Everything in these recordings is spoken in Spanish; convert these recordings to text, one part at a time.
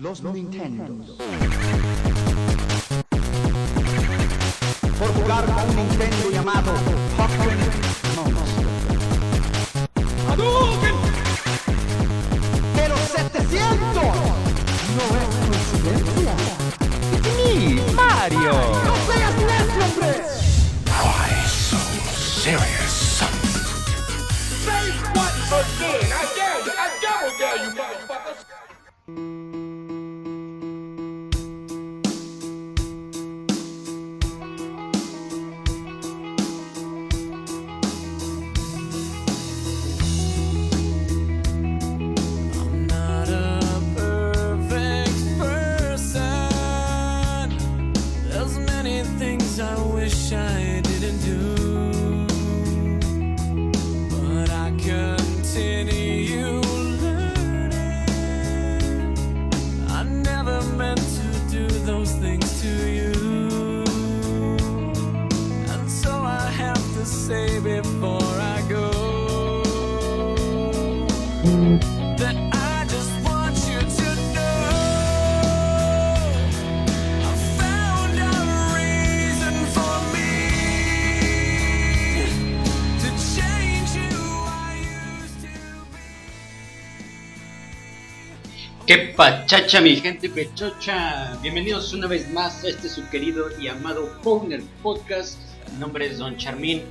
los Nintendo. Por jugar con un Nintendo llamado pachacha, mi gente pechocha! Bienvenidos una vez más a este su querido y amado Powner Podcast. Mi nombre es Don Charmín.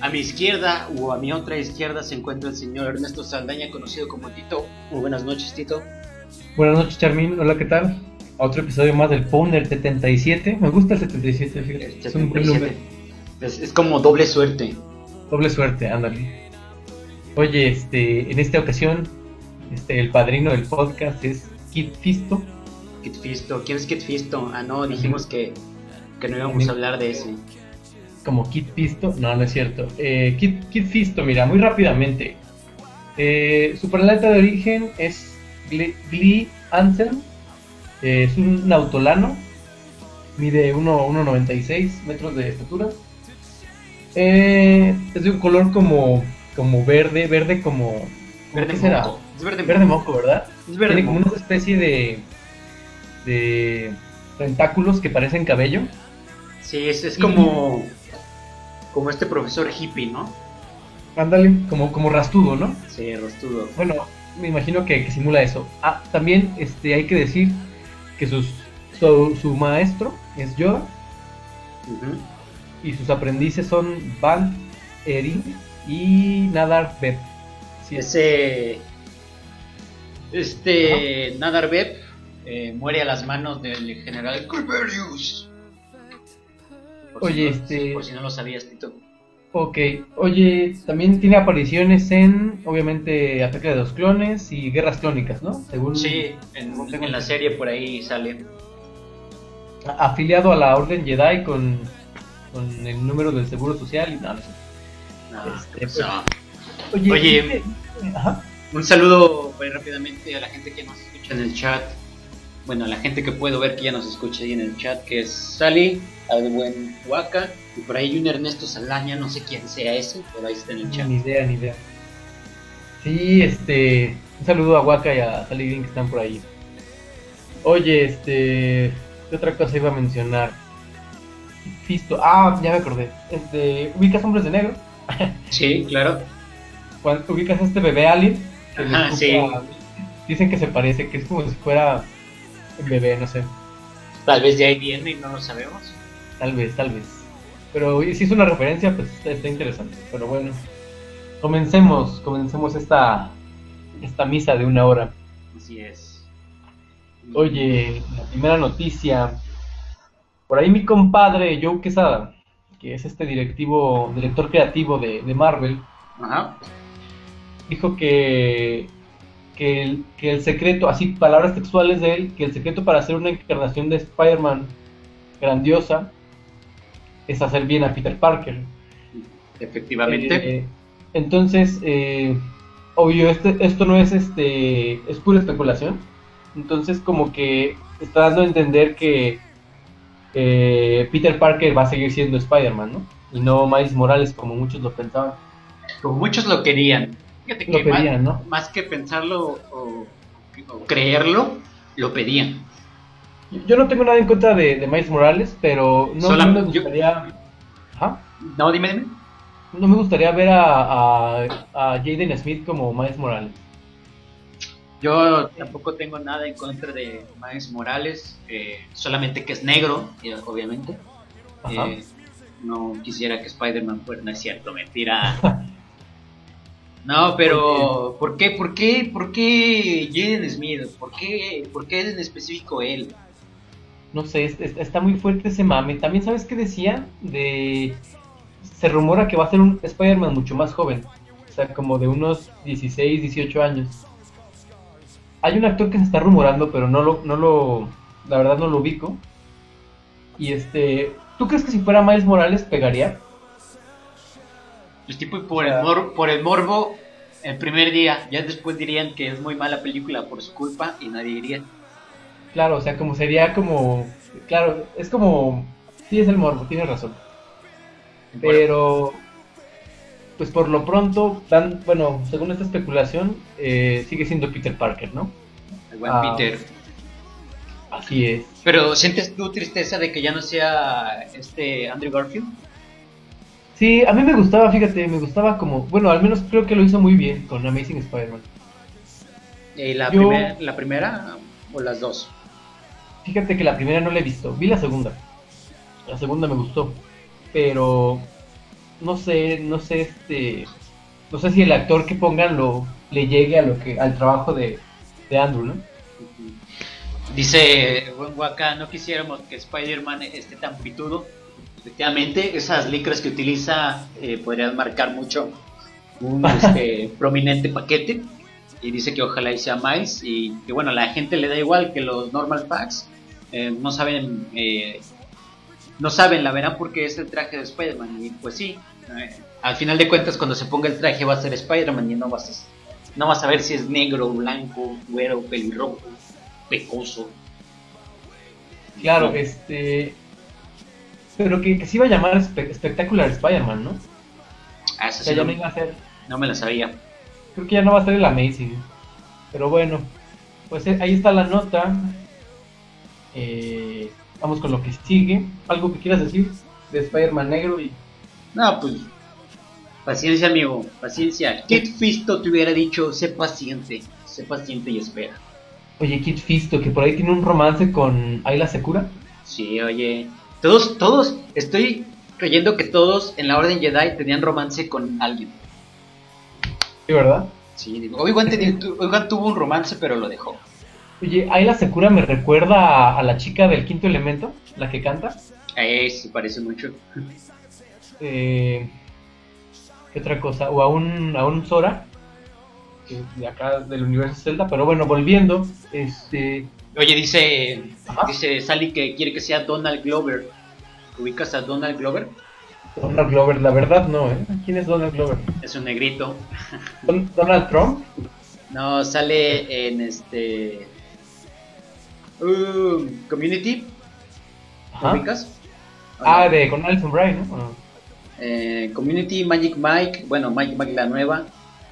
A mi izquierda o a mi otra izquierda se encuentra el señor Ernesto Saldaña, conocido como Tito. Muy buenas noches, Tito. Buenas noches, Charmin. Hola, ¿qué tal? Otro episodio más del Powner 77. Me gusta el 77, fíjate. Es un buen número. Es, es como doble suerte. Doble suerte, ándale. Oye, este, en esta ocasión, este, el padrino del podcast es Kit Fisto. Kit Fisto. ¿Quién es Kit Fisto? Ah, no, dijimos que, que no íbamos a hablar de ese. Como Kit Fisto. No, no es cierto. Eh, Kit, Kit Fisto, mira, muy rápidamente. Eh, su planeta de origen es Glee, Glee Anthem. Eh, es un nautolano. Mide 1 1,96 metros de estatura. Eh, es de un color como, como verde, verde como... Verde ¿qué será? moco. Es verde, Verde moco. moco, ¿verdad? Es Tiene como una especie de, de tentáculos que parecen cabello. Sí, es, es como, como este profesor hippie, ¿no? Ándale, como, como rastudo, ¿no? Sí, rostudo. Bueno, me imagino que, que simula eso. Ah, también este, hay que decir que sus, su, su maestro es Yoda Ujú. y sus aprendices son Van Erin y Nadar Beb. Sí, Ese. Este. Nadar Beb eh, muere a las manos del general si Oye, no- este- Por si no lo sabías, Tito. Ok, oye, también tiene apariciones en, obviamente, Ataque de los Clones y Guerras Clónicas, ¿no? Según Sí, en, en la serie por ahí sale. afiliado a la Orden Jedi con, con el número del Seguro Social y nada. no sé. No, Este, o sea, Oye. Ajá. Un saludo muy rápidamente a la gente que nos escucha en el chat. Bueno, a la gente que puedo ver que ya nos escucha ahí en el chat, que es Sally, al buen Waka, y por ahí un Ernesto Salaña, no sé quién sea ese, pero ahí está en el chat. Ni idea, ni idea. Sí, este. Un saludo a Waka y a Sally Green que están por ahí. Oye, este. ¿Qué otra cosa iba a mencionar? Fisto. Ah, ya me acordé. Este. ¿Ubicas hombres de negro? Sí, claro. Cuando ubicas a este bebé alien. Que le Ajá, escupe sí. Dicen que se parece, que es como si fuera un bebé, no sé. Tal vez de ahí viene y no lo sabemos. Tal vez, tal vez. Pero si es una referencia, pues está, está interesante. Pero bueno, comencemos, comencemos esta, esta misa de una hora. Así es. Oye, la primera noticia. Por ahí mi compadre Joe Quesada, que es este directivo, director creativo de, de Marvel, Ajá. Dijo que, que, el, que el secreto, así palabras textuales de él, que el secreto para hacer una encarnación de Spider-Man grandiosa es hacer bien a Peter Parker. Efectivamente. Eh, entonces, eh, obvio, este, esto no es este, es pura especulación. Entonces, como que está dando a entender que eh, Peter Parker va a seguir siendo Spider-Man, ¿no? Y no Miles Morales como muchos lo pensaban. Como muchos lo querían. Fíjate Lo que querían, más, ¿no? más que pensarlo o, o creerlo, lo pedían. Yo- Yo no tengo nada en contra de, de Miles Morales, pero no, Solam- me yo- gustaría. Ajá. No, dime, dime. No me gustaría ver a, a, a Jaden Smith como Miles Morales. Yo tampoco tengo nada en contra de Miles Morales, eh, solamente que es negro, eh, obviamente. Eh, no quisiera que Spider-Man fuera, no es cierto, mentira. No, pero ¿por qué, por qué, por qué Jaden Smith? ¿Por qué, por qué en específico él? No sé, es- es- está muy fuerte ese mame. También, ¿sabes qué decía? De. Se rumora que va a ser un Spider-Man mucho más joven. O sea, como de unos 16, 18 años. Hay un actor que se está rumorando, pero no lo, no lo. La verdad no lo ubico. Y este. ¿Tú crees que si fuera Miles Morales pegaría? Pues tipo por el, mor- por el morbo el primer día, ya después dirían que es muy mala película por su culpa y nadie diría. Claro, o sea, como sería como. Claro, es como. Sí, es el morbo, tienes razón. Pero. Pues por lo pronto, bueno, según esta especulación, eh, sigue siendo Peter Parker, ¿no? El buen Ah. Peter. Así es. Pero ¿sientes tú tristeza de que ya no sea este Andrew Garfield? Sí, a mí me gustaba, fíjate, me gustaba como. Bueno, al menos creo que lo hizo muy bien con Amazing Spider-Man. Eh, la, Yo- primer- ¿La primera o las dos? Fíjate que la primera no la he visto, vi la segunda. La segunda me gustó, pero no sé, no sé este, no sé si el actor que pongan lo le llegue a lo que al trabajo de, de Andrew, ¿no? Dice Buen Waka, no quisiéramos que Spider-Man esté tan pitudo. Efectivamente, esas licras que utiliza eh, podrían marcar mucho un este, prominente paquete. Y dice que ojalá y sea Miles. Y que bueno, la gente le da igual que los normal packs. eh, no saben, eh, no saben, la verán porque es el traje de Spider-Man. Y pues sí, al final de cuentas, cuando se ponga el traje va a ser Spider-Man y no vas a, no vas a ver si es negro, blanco, güero, pelirrojo, pecoso. Claro, este, pero que, que se iba a llamar Spe- Spectacular Spider-Man, ¿no? Ah, O eso sea, sí ya no, iba a ser, no me la sabía. creo que ya no va a ser el Amazing, pero bueno, pues eh, ahí está la nota. Eh, vamos con lo que sigue. Algo que quieras decir de Spider-Man negro y No, pues. Paciencia, amigo. Paciencia. Kid Fisto te hubiera dicho: sé paciente. Sé paciente y espera. Oye, Kid Fisto, que por ahí tiene un romance con Ayla Secura. Sí, oye. Todos, todos. Estoy creyendo que todos en la Orden Jedi tenían romance con alguien. Sí, ¿verdad? Sí, digo. Obi-Wan, tuvo un romance, pero lo dejó. Oye, Ayla Secura me recuerda a, a la chica del quinto elemento, la que canta. Eh, sí, parece mucho. Eh, ¿Qué otra cosa? O a un, a un Sora, de acá del universo Zelda. Pero bueno, volviendo, este. Oye, dice. Ajá. Dice Sally que quiere que sea Donald Glover. ¿Ubicas a Donald Glover? Donald Glover, la verdad no, ¿eh? ¿Quién es Donald Glover? Es un negrito. Don- Donald Trump. No, sale en este. um, Community. ¿Lo Ajá. ubicas? Ah, de con Alison Bray, ¿no? Ah. Eh, Community, Magic Mike. Bueno, Magic Mike la nueva.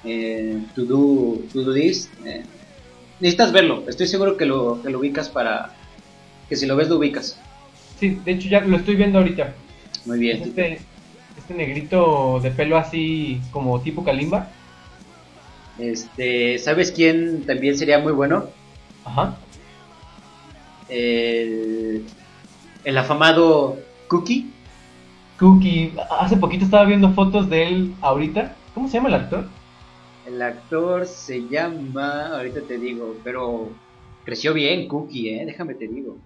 Eh, to, do, to Do This. eh, necesitas verlo. Estoy seguro que lo, que lo ubicas para. Que si lo ves, lo ubicas. Sí, de hecho ya lo estoy viendo ahorita. Muy Es bien. este, este negrito de pelo así como tipo Kalimba. Este, ¿Sabes quién también sería muy bueno? Ajá. El, el afamado Cookie. Cookie, hace poquito estaba viendo fotos de él ahorita. ¿Cómo se llama el actor? El actor se llama, ahorita te digo, pero creció bien Cookie, eh, déjame te digo.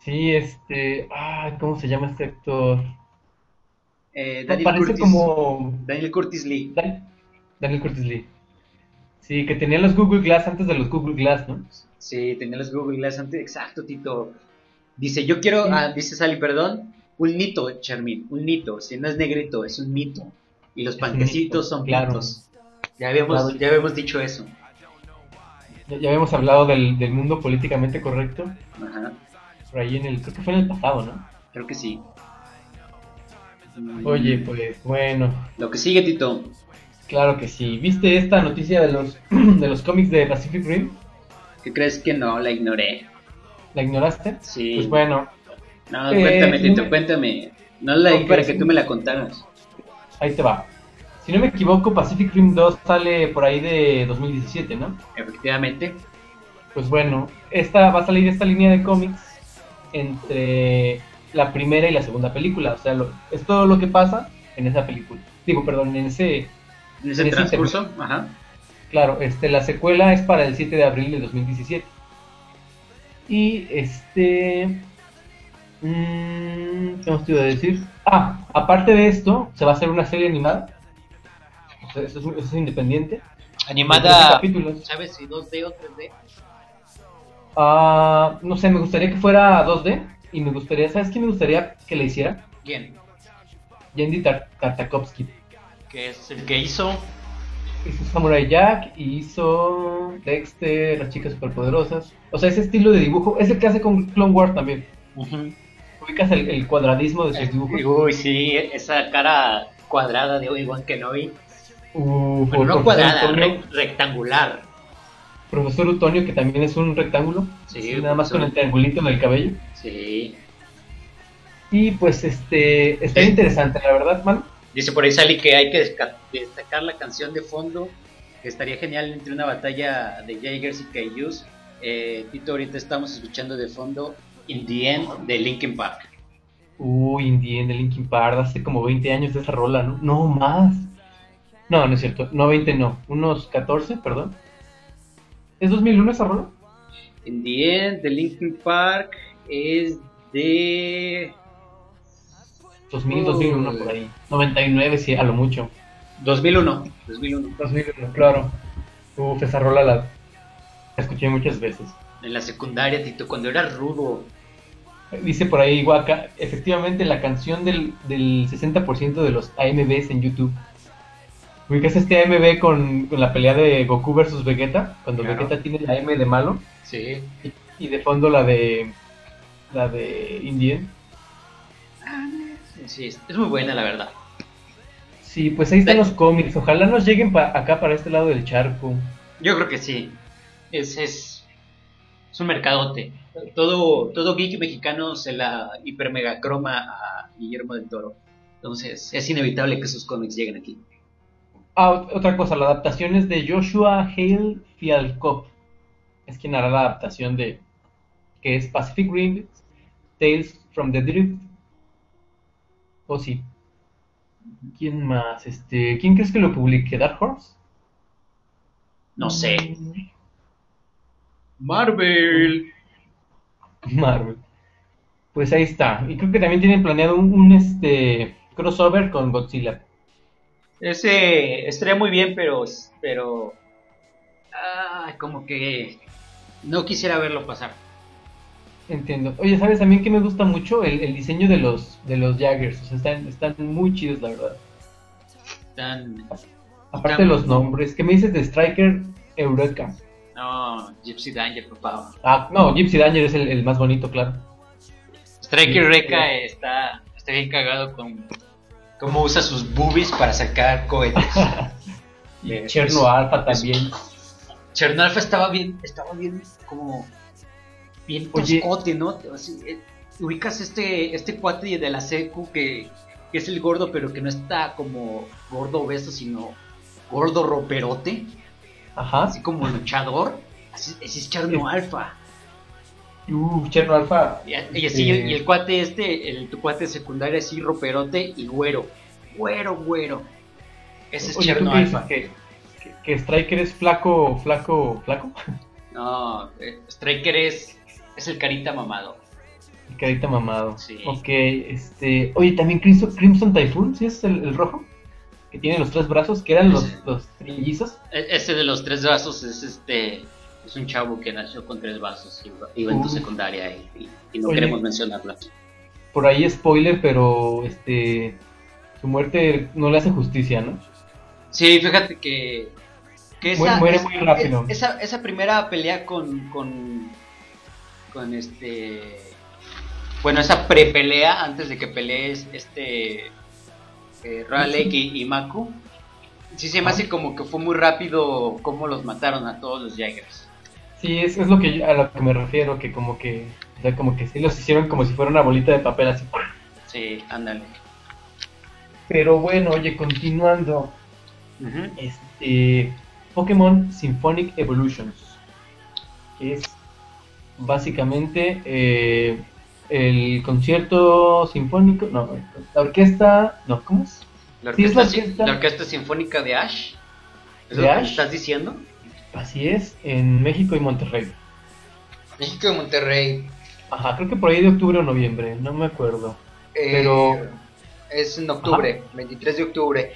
Sí, este. Ah, ¿cómo se llama este actor? Eh, No, Daniel, parece Curtis, como. Daniel Curtis Lee. Dan- Daniel Curtis Lee. Sí, que tenía los Google Glass antes de los Google Glass, ¿no? Sí, tenía los Google Glass antes, exacto, Tito. Dice, yo quiero, Sí. ah, dice Sally, perdón, un nito, Charmin, un nito, si no es negrito, es un mito. Y los panquecitos son claro. pitos. Ya habíamos, Claro. ya habíamos dicho eso. Ya, ya habíamos hablado del, del mundo políticamente correcto. Ajá, Por ahí en el. Creo que fue en el pasado, ¿no? creo que sí. Mm, Oye, pues bueno. Lo que sigue, Tito. Claro que sí. ¿Viste esta noticia de los, de los cómics de Pacific Rim? ¿Qué crees que no? La ignoré. ¿La ignoraste? Sí. Pues bueno, No, Eh, cuéntame, Tito, no- cuéntame. No la Ok, para que tú me la contaras. ahí te va. Si no me equivoco, Pacific Rim 2 sale por ahí de 2017, ¿no? Efectivamente. Pues bueno, esta va a salir esta línea de cómics entre la primera y la segunda película. O sea, lo- es todo lo que pasa en esa película. Digo, perdón, en ese... En ese En ese transcurso, ajá. Claro, este, la secuela es para el 7 de abril de 2017. Y este... mm, ¿Qué más te iba a decir? Ah, aparte de esto, se va a hacer una serie animada. Sea, eso es, eso es independiente. de 13 Animada. ¿Sabes si 2D o 3D? Ah, no sé, me gustaría que fuera 2D. Y me gustaría, ¿sabes quién me gustaría que le hiciera? ¿Quién? Yandy Tar- Tartakovsky. Que es el que hizo. Hizo Samurai Jack y hizo Dexter, las chicas superpoderosas. O sea, ese estilo de dibujo es el que hace con Clone Wars también. Ubicas el, el cuadradismo de sus dibujos. Uy, sí, esa cara cuadrada de Obi-Wan Kenobi. Uh, Bueno, no cuadrada, rectangular. Profesor Utonio, que también es un rectángulo. Sí, nada más con el triangulito en el cabello. Sí. Y pues este está Sí. interesante, la verdad, man. Dice por ahí Sally que hay que destacar la canción de fondo, que estaría genial entre una batalla de Jaegers y Kaijus. Eh, Tito, ahorita estamos escuchando de fondo In the End de Linkin Park. Uy, Indie de Linkin Park, hace como 20 años de esa rola, ¿no? No más. No, no es cierto, no 20 no, unos 14, perdón. ¿Es 2001 esa rola? In the End de Linkin Park es de 2000, Uy. 2001 por ahí. 99 sí, a lo mucho. 2001. 2001. 2001, claro. Uf, esa rola la, la escuché muchas veces. En la secundaria, Tito, cuando era rudo. Dice por ahí Waka, efectivamente la canción del, del 60% de los AMVs en YouTube. ¿Ubicas este AMV con, con la pelea de Goku versus Vegeta? Cuando Claro. Vegeta tiene la M de malo Sí. y, y de fondo la de la de Indien. Sí, es muy buena, la verdad. Sí, pues ahí están los cómics. Ojalá nos lleguen pa- acá para este lado del charco. Yo creo que sí. Es, es, es un mercadote. Todo, todo geek mexicano se la hiper mega croma a Guillermo del Toro. Entonces, es inevitable que sus cómics lleguen aquí. Ah, ot- otra cosa, la adaptación es de Joshua Hale Fialkov. Es quien hará la adaptación de que es Pacific Rim, Tales from the Drift. O sí. ¿Quién más? Este, ¿quién crees que lo publique? Dark Horse. No sé. Marvel. Marvel. Pues ahí está. Y creo que también tienen planeado un, un, este crossover con Godzilla. Ese estaría muy bien, pero, pero, ah, como que no quisiera verlo pasar. Entiendo. Oye, ¿sabes también que me gusta mucho? El, el diseño de los de los Jaggers. O sea, están, están muy chidos, la verdad. Tan, Aparte de los nombres. ¿Qué me dices de Striker Eureka? no, Gypsy Danger, por favor. Ah, no, Gypsy Danger es el, el más bonito, claro. Striker Sí, Reca está, está bien cagado con cómo usa sus boobies para sacar cohetes. Y Cherno es- también. Chernalfa estaba bien, estaba bien como bien Oye. toscote, ¿no? Así, eh, ubicas este, este cuate de la secu que, que es el gordo, pero que no está como gordo obeso, sino gordo roperote, Ajá. así como luchador. Así, ese es Cherno Alfa. Uh, Cherno Alpha. Y, y así, Eh. y el cuate este, el tu cuate secundario así roperote y güero. Güero, güero. Ese es Oye, ¿tú Cherno? Alfa. ¿Que, que, que Striker es flaco, flaco, flaco? No, eh, Striker es, es el carita mamado. El carita mamado. Sí. Ok, este. Oye, también Crimson, Crimson Typhoon, ¿sí es el, el rojo? Que tiene los tres brazos, que eran los, los trillizos. E- Ese de los tres vasos es este. Es un chavo que nació con tres vasos y iba- en tu secundaria y, no Oye. queremos mencionarlo. Por ahí spoiler, pero este. Su muerte no le hace justicia, ¿no? Sí, fíjate que. que Muere- muere muy rápido. Esa, esa primera pelea con. con. con este. Bueno, esa prepelea antes de que pelees este. Eh, Raleigh y, y Maku. Sí se me Ah. hace como que fue muy rápido cómo los mataron a todos los Jaegers. Sí, es, es lo que yo- a lo que me refiero, que como que, o sea, como que sí los hicieron como si fuera una bolita de papel así. Sí, ándale. Pero bueno, oye, continuando, este, Pokémon Symphonic Evolutions, que es básicamente eh, el concierto sinfónico, no, la orquesta, no, ¿cómo es? La Sí, es orquesta, la orquesta. la orquesta sinfónica de Ash. ¿Es ¿De lo que Ash? estás diciendo? Así es, en México y Monterrey. México de Monterrey. Ajá, creo que por ahí de octubre o noviembre, no me acuerdo. Eh, Pero- Es en octubre, 23 de octubre.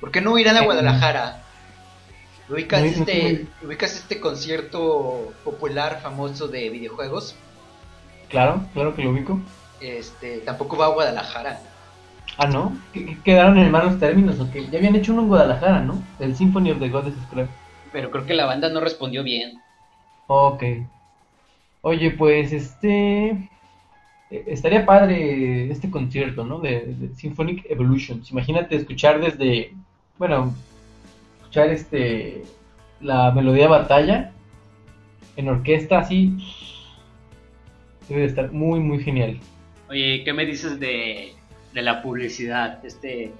¿Por qué no irán a Guadalajara? ¿Ubicas, No, este, ¿Ubicas este concierto popular famoso de videojuegos? Claro, claro que lo ubico. Este, tampoco va a Guadalajara. Ah, ¿no? ¿Qué- qué ¿Quedaron en malos términos o qué? Ya habían hecho uno en Guadalajara, ¿no? El Symphony of the Goddesses, creo. Pero creo que la banda no respondió bien. Ok. Oye, pues este. eh, Estaría padre este concierto, ¿no? De, de Symphonic Evolutions. Imagínate escuchar desde. Bueno, escuchar este. La melodía batalla en orquesta así. Debe de estar muy, muy genial. Oye, ¿qué me dices de, de la publicidad? Este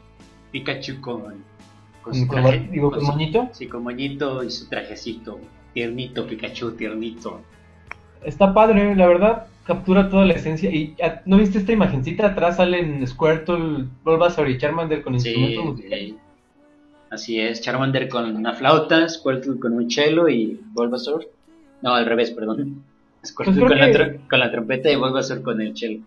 Pikachu con, con su Con, traje. digo, con su- moñito. Sí, con moñito y su trajecito. Tiernito, Pikachu, tiernito. Está padre, la verdad. Captura toda la esencia. ¿Y ah, no viste esta imagencita? Atrás salen Squirtle, Bulbasaur y Charmander con Sí, instrumentos musicales. sí. Así es, Charmander con una flauta, Squirtle con un cello y Bulbasaur. No, al revés, perdón. Squirtle Pues creo con, la que- con la trompeta y Bulbasaur con el cello.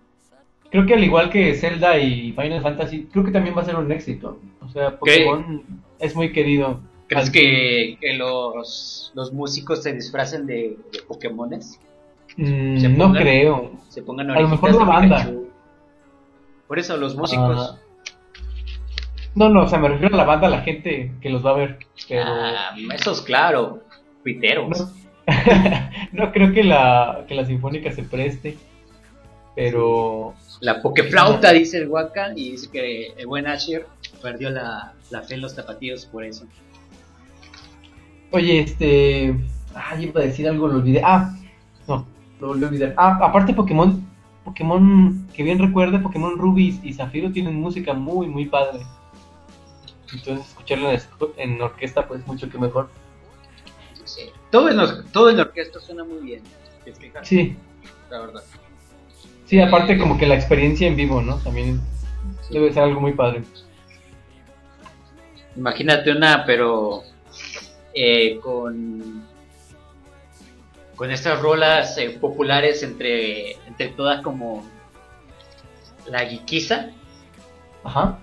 Creo que al igual que Zelda y Final Fantasy, creo que también va a ser un éxito. O sea, Pokémon es muy querido. ¿Crees que, que los, los músicos se disfracen de, de Pokémones? Mm, no creo. Se pongan A lo mejor la banda. Pikachu. Por eso los músicos. Ah, no, no, o sea, me refiero a la banda, a la gente que los va a ver. Pero Ah, esos, claro, piteros. no, no creo que la, que la Sinfónica se preste. Pero La pokeflauta, dice el Waka, y dice que el buen Asher perdió la, la fe en los tapatíos por eso. Oye, este. Ah, yo iba a decir algo, lo olvidé. Ah, no, lo volví a olvidar. Ah, aparte Pokémon, Pokémon, que bien recuerde, Pokémon Ruby y Zafiro tienen música muy, muy padre. Entonces escucharla en, orquesta, pues mucho que mejor. Sí. Todo, en los- todo en la orquesta suena muy bien. Sí, La verdad. Sí, aparte como que la experiencia en vivo, ¿no? También debe ser algo muy padre. Imagínate una, pero eh, con con estas rolas eh, populares entre entre todas como la guiquiza. Ajá.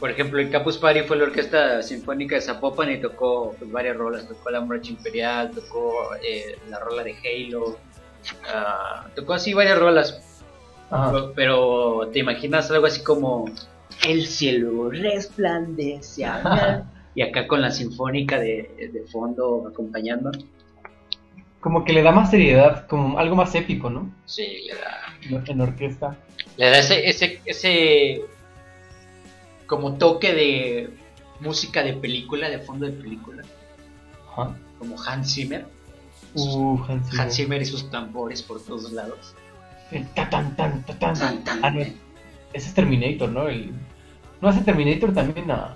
Por ejemplo, el Campus Party fue la orquesta sinfónica de Zapopan y tocó pues, varias rolas. Tocó la Marcha Imperial, tocó eh, la rola de Halo, ah, tocó así varias rolas. Ajá. Pero, te imaginas algo así como El cielo resplandece a mí", y acá con la sinfónica de, de fondo acompañando. Como que le da más seriedad, como algo más épico, ¿no? Sí, le da, En orquesta. le da ese, ese, ese como toque de música de película, de fondo de película, Ajá. como Hans Zimmer. Uh, Hans Zimmer. Hans Zimmer y sus tambores por todos lados. El ta tan tan ta tan. Tan, tan. Ah, no, ese es Terminator, ¿no? El... ¿No hace Terminator también? No.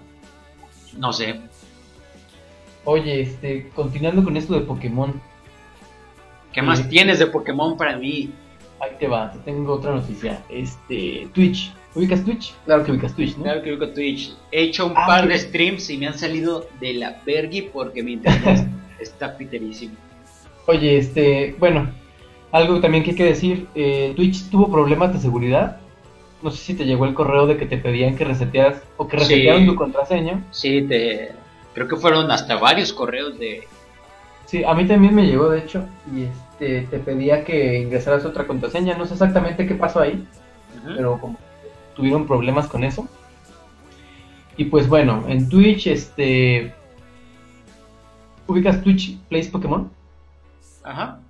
No sé. Oye, este, continuando con esto de Pokémon, ¿Qué más Sí. tienes de Pokémon para mí? ahí te va, te tengo otra noticia. Este, Twitch. ¿Ubicas Twitch? Claro que ubicas Twitch, ¿no? Claro que con Twitch. He hecho un Ah, par de streams y me han salido de la vergui porque mi internet está piterísimo. Oye, este, bueno, algo también que hay que decir, eh, Twitch tuvo problemas de seguridad. No sé si te llegó el correo de que te pedían que resetearas o que Sí. resetearon tu contraseña. Sí, te... creo que fueron hasta varios correos de... Sí, a mí también me llegó, de hecho, y este, te pedía que ingresaras otra contraseña. No sé exactamente qué pasó ahí. Pero como tuvieron problemas con eso. Y pues bueno, en Twitch, este. ¿Ubicas Twitch Plays Pokémon? Ajá.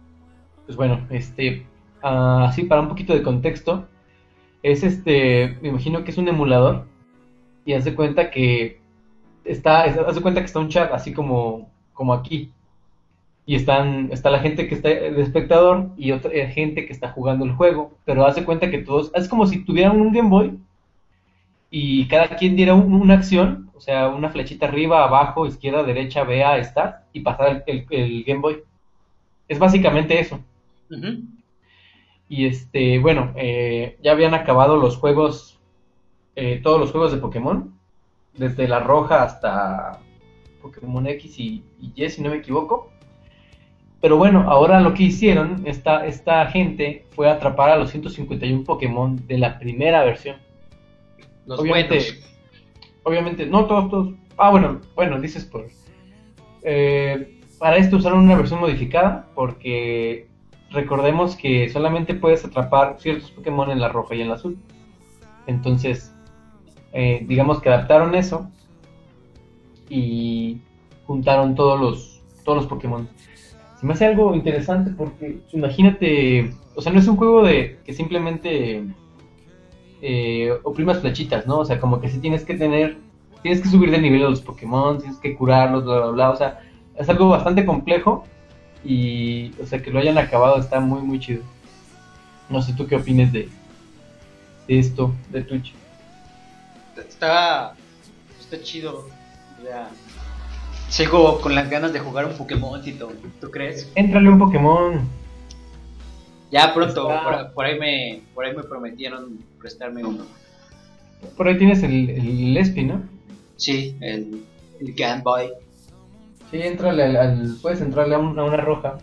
Pues bueno, este. ah, así para un poquito de contexto. Es este. Me imagino que es un emulador. Y hace cuenta que. Está. Hace cuenta que está un chat así como. Como aquí. y están, está la gente que está de espectador y otra gente que está jugando el juego, pero hace cuenta que todos, es como si tuvieran un Game Boy y cada quien diera un- una acción, o sea, una flechita arriba, abajo, izquierda, derecha, B, A, Start, y pasar el, el- el Game Boy. Es básicamente eso. Y este, bueno, eh, ya habían acabado los juegos, eh, todos los juegos de Pokémon, desde la roja hasta Pokémon X y, y Y, si no me equivoco. Pero bueno, ahora lo que hicieron, esta, esta gente fue atrapar a los 151 Pokémon de la primera versión. Los Obviamente, buenos. obviamente, no todos, todos. Ah, bueno, bueno, dices por. Eh, para esto usaron una versión modificada porque recordemos que solamente puedes atrapar ciertos Pokémon en la roja y en la azul. Entonces, eh, digamos que adaptaron eso y juntaron todos los, todos los Pokémon. Se me hace algo interesante porque imagínate, o sea, no es un juego de que simplemente eh, oprimas flechitas, ¿no? O sea, como que sí tienes que tener, tienes que subir de nivel a los Pokémon, tienes que curarlos, bla, bla, bla, o sea, es algo bastante complejo y, o sea, que lo hayan acabado está muy, muy chido. No sé tú qué opines de, de esto, de Twitch. Está, está chido. Ya. Sigo con las ganas de jugar un Pokémon, Tito. ¿Tú crees? Éntrale un Pokémon. Ya pronto, por, por ahí me, por ahí me prometieron prestarme uno. Por ahí tienes el, el Lespi, ¿no? Sí, el, el Game Boy. Sí, entrale al, al- puedes entrarle a, un- a una roja.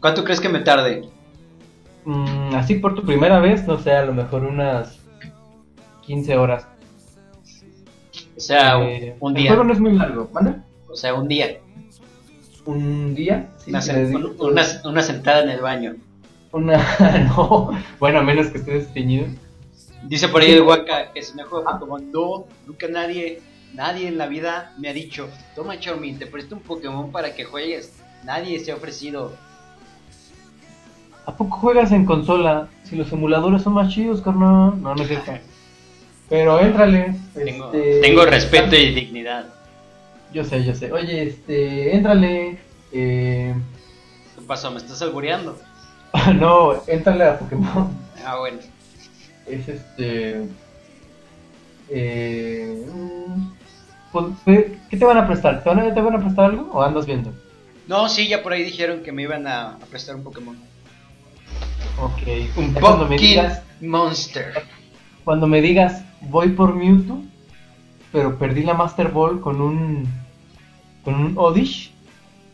¿Cuánto crees que me tarde? Mm, así por tu primera vez, no sé, a lo mejor unas 15 horas. O sea, Eh, un El día. juego no es muy largo, ¿vale? O sea, un día. Un día. Sí, Una, digo. sentada en el baño. Una- no, bueno, a menos que estés teñido. Dice por ahí el Waka que si me juego Pokémon. No, nunca nadie, nadie en la vida me ha dicho, toma Charmin, te presto un Pokémon para que juegues. Nadie se ha ofrecido. ¿A poco juegas en consola? Si los emuladores son más chidos, carnal. No, no es cierto. Pero éntrale. Tengo, este, tengo respeto y dignidad. Yo sé, yo sé. Oye, este, éntrale. Eh, ¿Qué pasó? ¿Me estás albureando? no, éntrale a Pokémon. Ah, bueno. Es este. Eh, mm, ¿qué- ¿Qué te van a prestar? ¿Te van a, ¿Te van a prestar algo o andas viendo? No, sí, ya por ahí dijeron que me iban a, a prestar un Pokémon. Ok. Un Pokémon Monster. cuando me digas voy por Mewtwo, pero perdí la Master Ball con un con un Odish.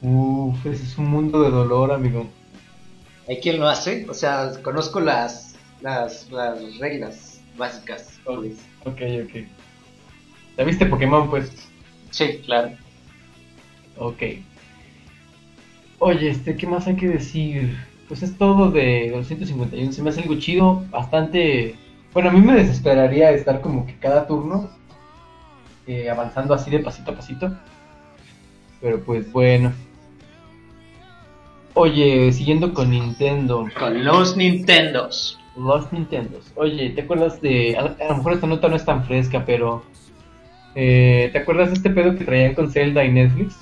Uff, ese es un mundo de dolor, amigo. ¿Hay quien lo hace? O sea, conozco las, las, las reglas básicas. pues. Ok, ok. ¿Ya viste Pokémon, pues? Sí, claro. Ok. Oye, este, ¿qué más hay que decir? Pues es todo de los 151. Se me hace algo chido, bastante. Bueno, a mí me desesperaría estar como que cada turno eh, avanzando así de pasito a pasito. Pero pues bueno. Oye, siguiendo con Nintendo. Con los Nintendos. Los Nintendos. Oye, ¿te acuerdas de.? A, a lo mejor esta nota no es tan fresca, pero. Eh, ¿Te acuerdas de este pedo que traían con Zelda y Netflix?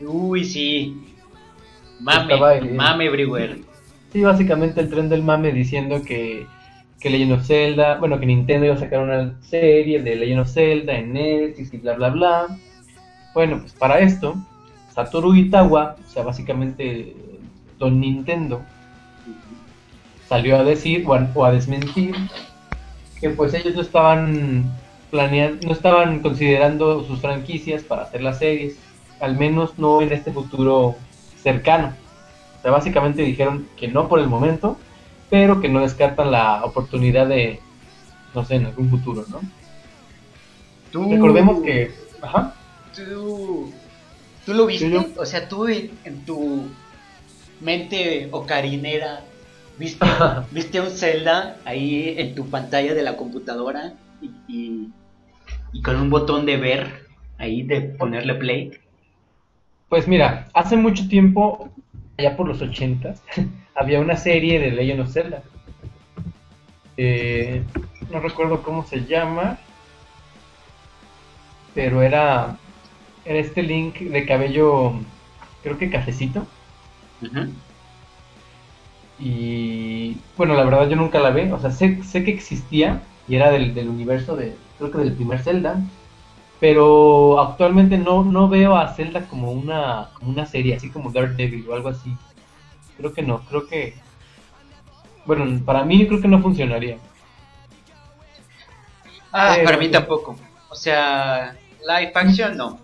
Uy, sí. Mame, el- mame everywhere. Sí, básicamente el tren del mame diciendo que, que Legend of Zelda, bueno, que Nintendo iba a sacar una serie de Legend of Zelda en Netflix y bla bla bla. Bueno, pues para esto, Satoru Itawa, o sea, básicamente Don Nintendo, salió a decir o a, o a desmentir que pues ellos no estaban planeando, no estaban considerando sus franquicias para hacer las series, al menos no en este futuro cercano. O sea, básicamente dijeron que no por el momento, pero que no descartan la oportunidad de, no sé, en algún futuro, ¿no? Tú, Recordemos que, ajá, Tú, ¿tú lo viste? Yo. O sea, tú en, en tu mente ocarinera, ¿viste, ¿viste un Zelda ahí en tu pantalla de la computadora? Y, y, y con un botón de ver ahí de ponerle play. pues mira, hace mucho tiempo, allá por los 80 había una serie de Legend of Zelda. Eh, no recuerdo cómo se llama, pero era, era este Link de cabello creo que Cafecito. Ujú. Y bueno, la verdad yo nunca la vi. O sea, sé, sé que existía y era del, del universo de, creo que del primer Zelda. Pero actualmente no, no veo a Zelda como una, como una serie, así como Daredevil o algo así. Creo que no, creo que... Bueno, para mí creo que no funcionaría. Ah, Pero- para mí tampoco. O sea, live action no.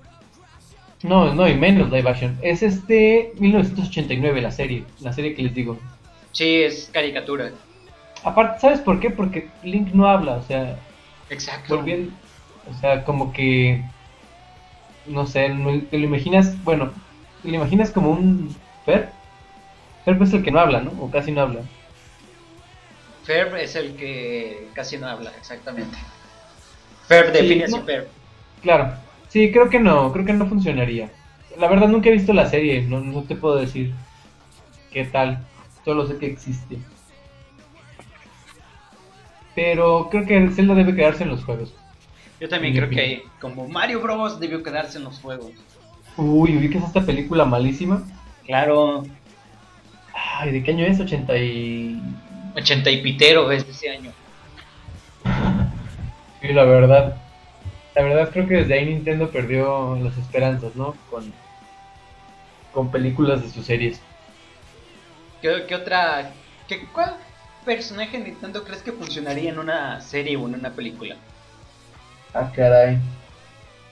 No, no, y menos live action. Es este 1989 la serie, la serie que les digo. Sí, es caricatura. Aparte, ¿sabes por qué? Porque Link no habla, o sea, Exacto. volviendo, o sea, como que, no sé, te lo imaginas, bueno, te lo imaginas como un Ferb. Ferb es el que no habla, ¿no? O casi no habla. Ferb es el que casi no habla, exactamente. Ferb, Sí, define así no. Ferb. Claro, sí, creo que no, creo que no funcionaría. La verdad nunca he visto la serie, no, no te puedo decir qué tal, solo sé que existe. Pero creo que Zelda debe quedarse en los juegos. Yo también creo que como Mario Bros debió quedarse en los juegos. Uy, ubicas esta película malísima. Claro, Ay, ¿de qué año es? 80 y... 80 y pitero es de ese año. Sí, la verdad. La verdad creo que desde ahí Nintendo perdió las esperanzas, ¿no? Con, con películas de sus series. ¿Qué, qué otra? Qué, ¿Cuál personaje de Nintendo crees que funcionaría en una serie o en una película? Ah, caray.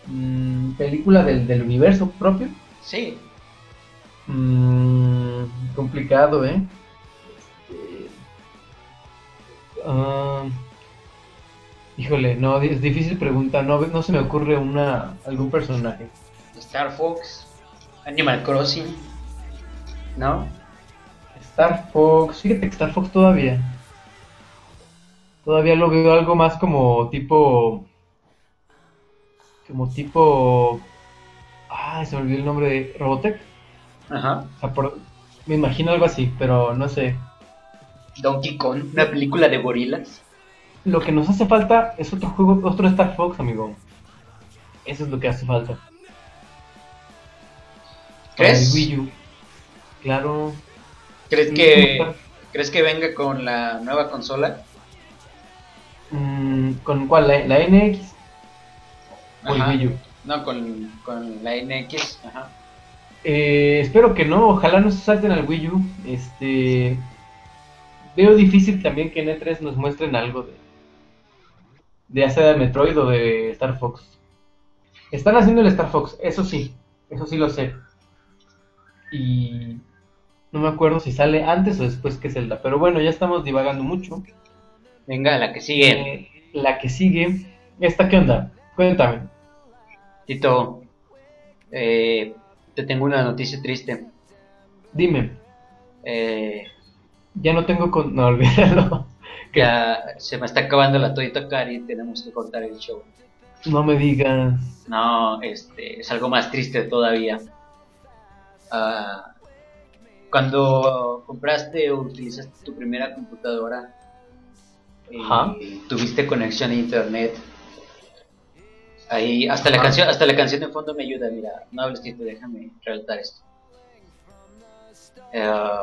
Mm, ¿Película del, del universo propio? Sí, Mm, complicado, ¿eh? Este, ah, híjole, no, es difícil pregunta. No, no se me ocurre una algún personaje. Star Fox, Animal Crossing, ¿no? Star Fox, fíjate que Star Fox todavía. Todavía lo veo algo más como tipo. Como tipo. Ah, se me olvidó el nombre de Robotech. Ajá. O sea, por- me imagino algo así, pero no sé. Donkey Kong, una película de gorilas. Lo que nos hace falta es otro juego, otro Star Fox, amigo. Eso es lo que hace falta. Para el ¿Crees? Wii U. Claro. ¿Crees Sí, que ¿cómo crees que venga con la nueva consola? Mm, ¿Con cuál? ¿La, la NX? O el. Wii U. No, con, con la NX. Ajá. Eh, espero que no, ojalá no se salten al Wii U. Este. Veo difícil también que en E3 nos muestren algo de. De ya sea de Metroid o de Star Fox. Están haciendo el Star Fox, eso sí, eso sí lo sé. Y. No me acuerdo si sale antes o después que Zelda, pero bueno, ya estamos divagando mucho. Venga, la que sigue. Eh, la que sigue. ¿Esta qué onda? Cuéntame. Tito, eh, te tengo una noticia triste. Dime. Eh, Ya no tengo con. No, olvídalo. ya se me está acabando la Toyota Cari, tenemos que cortar el show. No me digas. No, este, es algo más triste todavía. Ah, cuando compraste o utilizaste tu primera computadora, y Ajá. tuviste conexión a internet. Ahí, hasta la Ajá. canción, hasta la canción de fondo me ayuda, mira, no hables Tito, déjame relatar esto. Eh,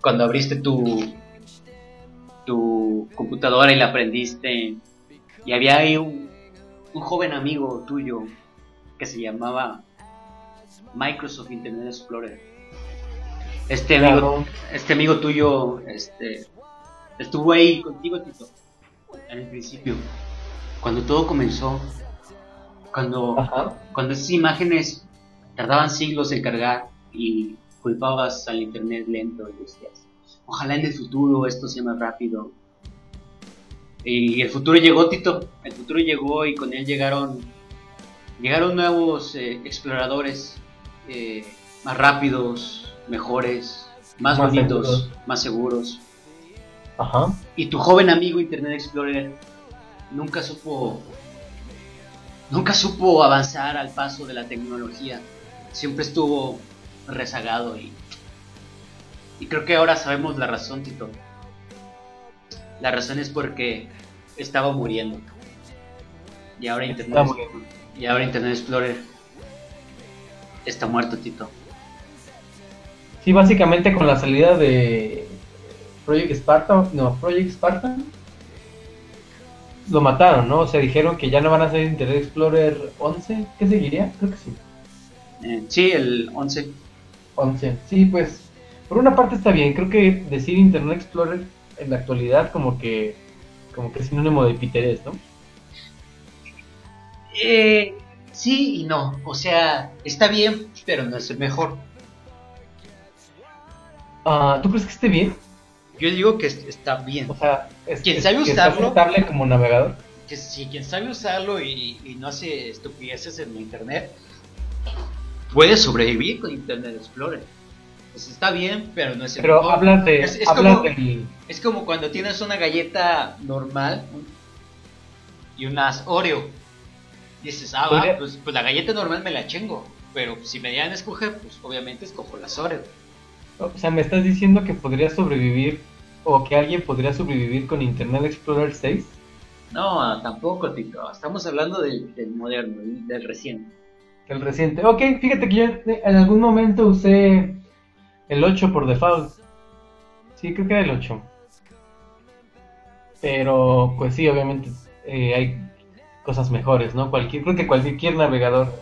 cuando abriste tu tu computadora y la prendiste y había ahí un, un joven amigo tuyo que se llamaba Microsoft Internet Explorer. Este amigo, Claro. este amigo tuyo, este, estuvo ahí contigo, Tito, en el principio, cuando todo comenzó, cuando, Ajá. cuando esas imágenes tardaban siglos en cargar y culpabas al internet lento y decías, ojalá en el futuro esto sea más rápido. Y el futuro llegó, Tito, el futuro llegó y con él llegaron, llegaron nuevos eh, exploradores eh, más rápidos, mejores, más, Más bonitos, seguros. más seguros. Ajá. Y tu joven amigo Internet Explorer nunca supo nunca supo avanzar al paso de la tecnología. Siempre estuvo rezagado y y creo que ahora sabemos la razón, Tito. La razón es porque estaba muriendo. Y ahora Internet y ahora Internet Explorer está muerto, Tito. Sí, básicamente con la salida de Project Spartan, no, Project Spartan, lo mataron, ¿no? O sea, dijeron que ya no van a hacer Internet Explorer 11, ¿qué seguiría? Creo que sí. Eh, sí, el 11. 11. Sí, pues, por una parte está bien, creo que decir Internet Explorer en la actualidad como que como que es sinónimo de piterés, ¿no? Eh, sí y no. O sea, está bien, pero no es el mejor. Ah, ¿Tú crees que esté bien? Yo digo que es- está bien. O sea, es, Quien sabe usarlo. como navegador. Que si quien sabe usarlo y, y no hace estupideces en internet, puede sobrevivir con Internet Explorer. Pues está bien, pero no es el Pero hablas de, Es- es hablas como- Es como cuando tienes una galleta normal y unas Oreo. Dices, ah, va, pues, pues la galleta normal me la chingo. Pero si me dieran a escoger, pues obviamente escojo las Oreo. O sea, me estás diciendo que podría sobrevivir o que alguien podría sobrevivir con Internet Explorer 6. No, tampoco, Tito. Estamos hablando del, del moderno, del reciente. El reciente. Ok, fíjate que yo en algún momento usé el 8 por default. Sí, creo que era el 8. Pero, pues sí, obviamente eh, hay cosas mejores, ¿no? Cualquier, creo que cualquier navegador.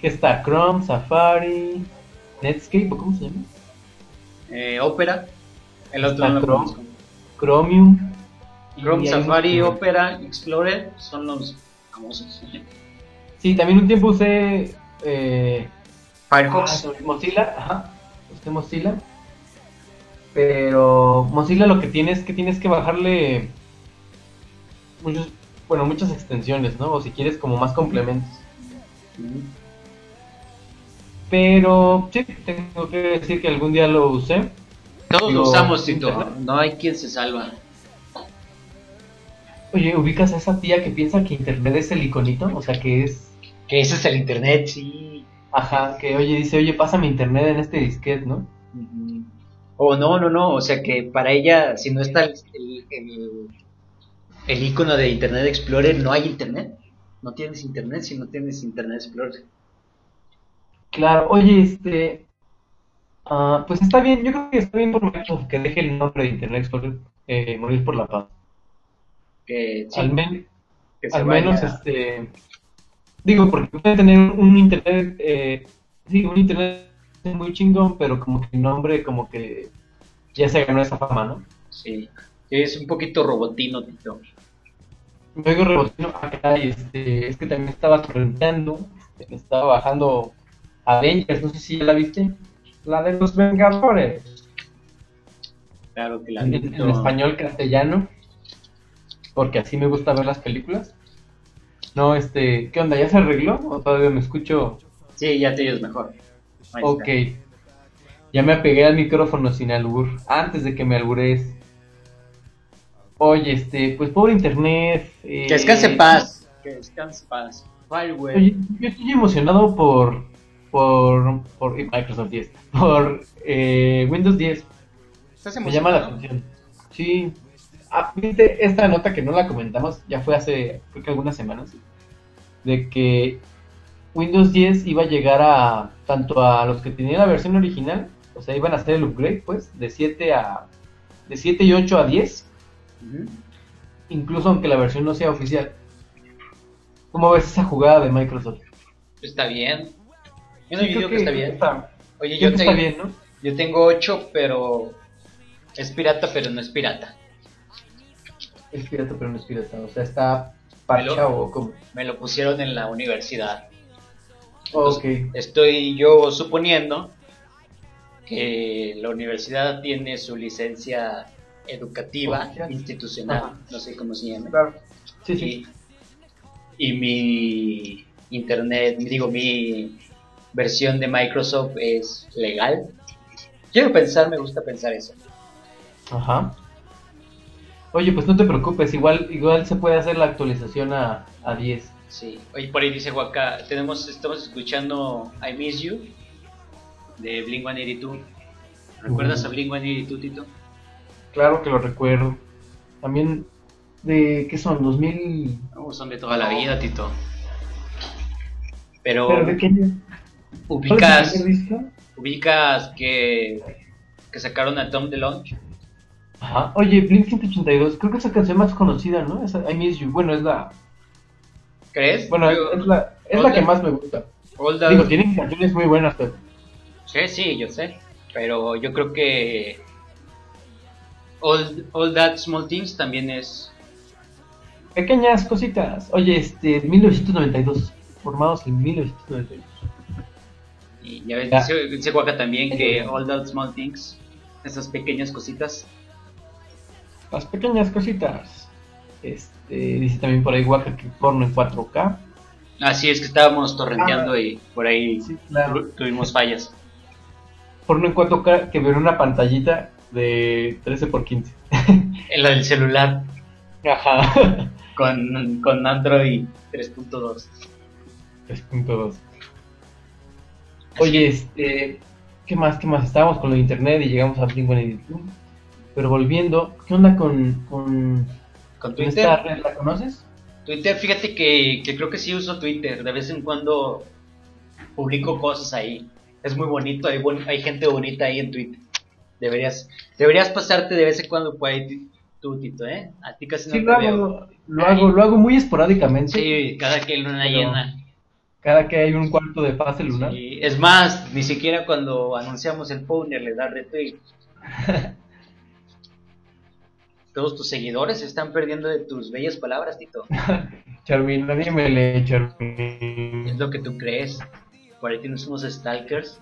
Que está Chrome, Safari, Netscape, ¿o cómo se llama? Eh, Opera, el otro Está no Chrome. Chromium. Chrome, Safari, Opera, Explorer son los famosos. Sí, también un tiempo usé eh, Firefox. Ah, Mozilla, ajá, usé Mozilla. Pero Mozilla lo que tiene es que tienes que bajarle muchos, bueno, muchas extensiones, ¿no? O si quieres como más complementos. Pero sí, tengo que decir que algún día lo usé. Todos Digo, lo usamos, Tito. Internet. No hay quien se salva. Oye, ¿ubicas a esa tía que piensa que Internet es el iconito? O sea, que es... Que ese es el internet, sí. Ajá, que oye, dice, oye, pásame Internet en este disquete, ¿no? O no, no, no. O sea que para ella, si no está el, el, el- el icono de Internet Explorer, no hay internet. No tienes internet si no tienes Internet Explorer. Claro, oye, este. ah, pues está bien, yo creo que está bien por Microsoft que deje el nombre de Internet Explorer eh, morir por la paz. Que, sí, al men- que al menos, este. Digo, porque puede tener un Internet. Eh, sí, un Internet muy chingón, pero como que el nombre, como que ya se ganó esa fama, ¿no? Sí. Es un poquito robotino, Tito. Me oigo rebotino acá y este, es que también estaba torrenteando, este, estaba bajando Avengers, no sé si ya la viste. La de los Vengadores. Claro que la en, en español castellano, porque así me gusta ver las películas. No, este, ¿qué onda? ¿Ya se arregló? ¿O todavía me escucho? Sí, ya te oyes mejor. Ahí Ok. está. Ya me apegué al micrófono sin albur, antes de que me alburees. Oye, este, pues pobre internet. eh, Que descanse paz. Que descanse paz. Fireware. Oye, yo estoy emocionado por, por, por Microsoft 10, por eh, Windows 10. ¿Estás Me llama la atención. Sí. Ah, viste esta nota que no la comentamos, ya fue hace creo que algunas semanas, de que Windows 10 iba a llegar a tanto a los que tenían la versión original, o sea, iban a hacer el upgrade, pues, de 7 a de 7 y 8 a 10, Ujú. incluso aunque la versión no sea oficial. ¿Cómo ves esa jugada de Microsoft? Está bien. Yo digo creo que, está bien. está- Oye, yo, tengo, está bien, ¿no? yo tengo 8, pero es pirata, pero no es pirata. Es pirata, pero no es pirata. O sea, está parchado o como. Me lo pusieron en la universidad. Ok. Estoy yo suponiendo que la universidad tiene su licencia educativa, Oficial. institucional, Ajá. no sé cómo se llama. Claro. Sí, sí. Y mi internet, digo, mi versión de Microsoft es legal. Quiero pensar, me gusta pensar eso. Ajá. Oye, pues no te preocupes, igual, igual se puede hacer la actualización a, a 10. Sí. Oye, por ahí dice Waka, tenemos, estamos escuchando I Miss You de Blink 182. ¿Recuerdas Uh. a Blink 182, Tito? Claro que lo recuerdo. También de ¿qué son? 2000 No, son de toda la vida, Tito. Pero, Pero de qué año? ¿Cuál es ubicas, ubicas que, que sacaron a Tom DeLonge. Ajá. Oye, Blink 182, creo que esa canción más conocida, ¿no? Esa, I Miss You. Bueno, es la, ¿Crees? bueno, Yo- es la, es la que más me gusta. Digo, tienen canciones muy buenas, pero Sí, sí, yo sé. Pero yo creo que All, All That Small Things también es... pequeñas cositas. Oye, este, 1992, formados en 1992. Y ya ves, Ya. dice, dice Waka también que All That Small Things, esas pequeñas cositas. Las pequeñas cositas. Este, dice también por ahí Waka que porno en 4K. Así es que estábamos torrenteando y por ahí Sí, claro. tu- tuvimos fallas. Porno en 4K que ver una pantallita de 13 por 15. En la del celular Ajá. con, con Android 3.2. 3.2. Oye, este, ¿qué más? ¿Qué más? Estábamos con lo de internet y llegamos a Blink-182. Pero volviendo, ¿qué onda con, con, Con con esta Twitter. red? ¿La conoces? Twitter, fíjate que, que creo que sí uso Twitter. De vez en cuando publico cosas ahí. Es muy bonito, hay, buen- hay gente bonita ahí en Twitter. Deberías, deberías pasarte de vez en cuando por ahí tú, Tito, ¿eh? A ti casi no Sí, te lo veo. hago, lo hago, lo hago muy esporádicamente. Sí, cada que luna Pero- llena. Cada que hay un cuarto de fase lunar. Sí, Es más, ni siquiera cuando anunciamos el Powner le da retweet. Todos tus seguidores se están perdiendo de tus bellas palabras, Tito. Charmin, nadie me lee, Es Charmin. lo que tú crees. Por ahí tienes unos stalkers.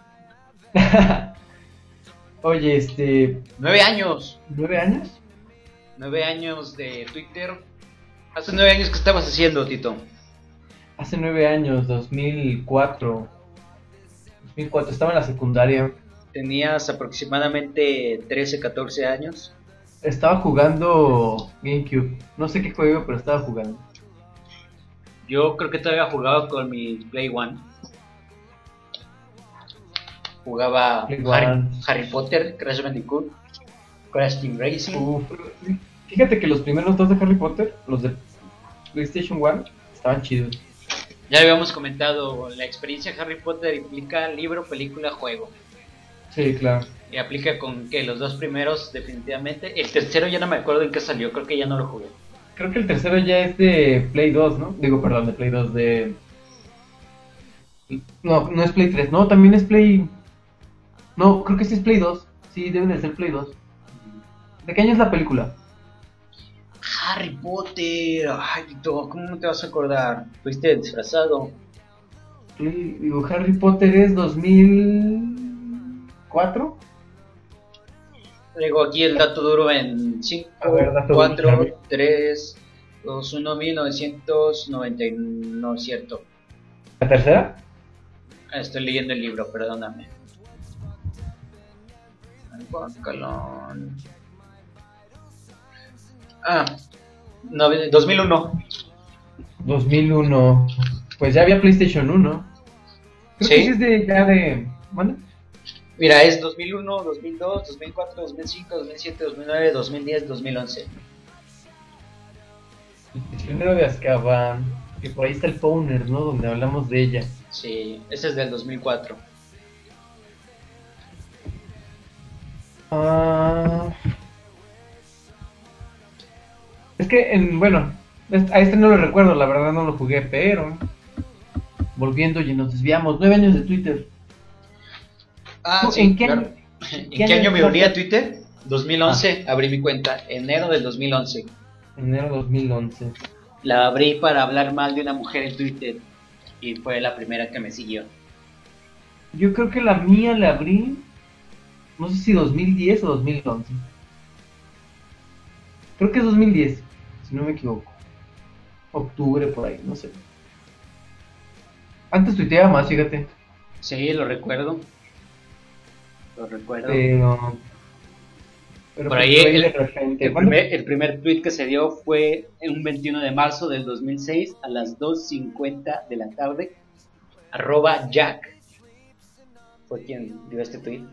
Oye, este, Nueve años. ¿nueve años? Nueve años de Twitter. Hace nueve años que estabas haciendo, Tito. Hace nueve años, 2004. 2004, estaba en la secundaria. Tenías aproximadamente 13, 14 años. Estaba jugando GameCube. No sé qué juego, pero estaba jugando. Yo creo que todavía jugaba con mi Play One. Jugaba Play Harry, One. Harry Potter, Crash Bandicoot, Crash Team Racing. Uf, fíjate que los primeros dos de Harry Potter, los de PlayStation 1, estaban chidos. Ya habíamos comentado, la experiencia de Harry Potter implica libro, película, juego. Sí, claro. Y aplica con que los dos primeros definitivamente. El tercero ya no me acuerdo en qué salió, creo que ya no lo jugué. Creo que el tercero ya es de Play 2, ¿no? Digo, perdón, de Play 2, de... No, no es Play 3, no, también es Play... No, creo que sí es Play 2. Sí, debe de ser Play 2. ¿De qué año es la película? Harry Potter, ay, Tito, ¿cómo te vas a acordar? Fuiste disfrazado. Play- digo, Harry Potter es 2004. Traigo aquí el dato duro en 5, A ver, dato duro, 4, Charlie. 3, 2, 1, 1990, no es cierto. ¿La tercera? Ah, Estoy leyendo el libro, perdóname. Guacalón. Ah, no, 2001. 2001. Pues ya había PlayStation 1. Creo Sí. que es de ya de... ¿Mande? Mira, es 2001, 2002, 2004, 2005, 2007, 2009, 2010, 2011. El prisionero de Azkaban. Que por ahí está el Powner, ¿no? Donde hablamos de ella. Sí, ese es del 2004. Ah. Es que, en, bueno, a este no lo recuerdo, la verdad no lo jugué, pero. Volviendo y nos desviamos. Nueve años de Twitter. Ah, ¿Tú sí, en qué claro. año- ¿En qué año año me uní a? Twitter? 2011, abrí mi cuenta, enero del 2011. Enero 2011. La abrí para hablar mal de una mujer en Twitter y fue la primera que me siguió. Yo creo que la mía la abrí. No sé si 2010 o 2011. Creo que es 2010, si no me equivoco. Octubre por ahí, no sé. Antes tuiteaba más, fíjate. Sí, lo recuerdo. Lo recuerdo. Pero. pero Por pues ahí. El primer, el primer tweet que se dio fue en un 21 de marzo del 2006 a las 2.50 de la tarde. Arroba Jack. Fue quien dio este tweet.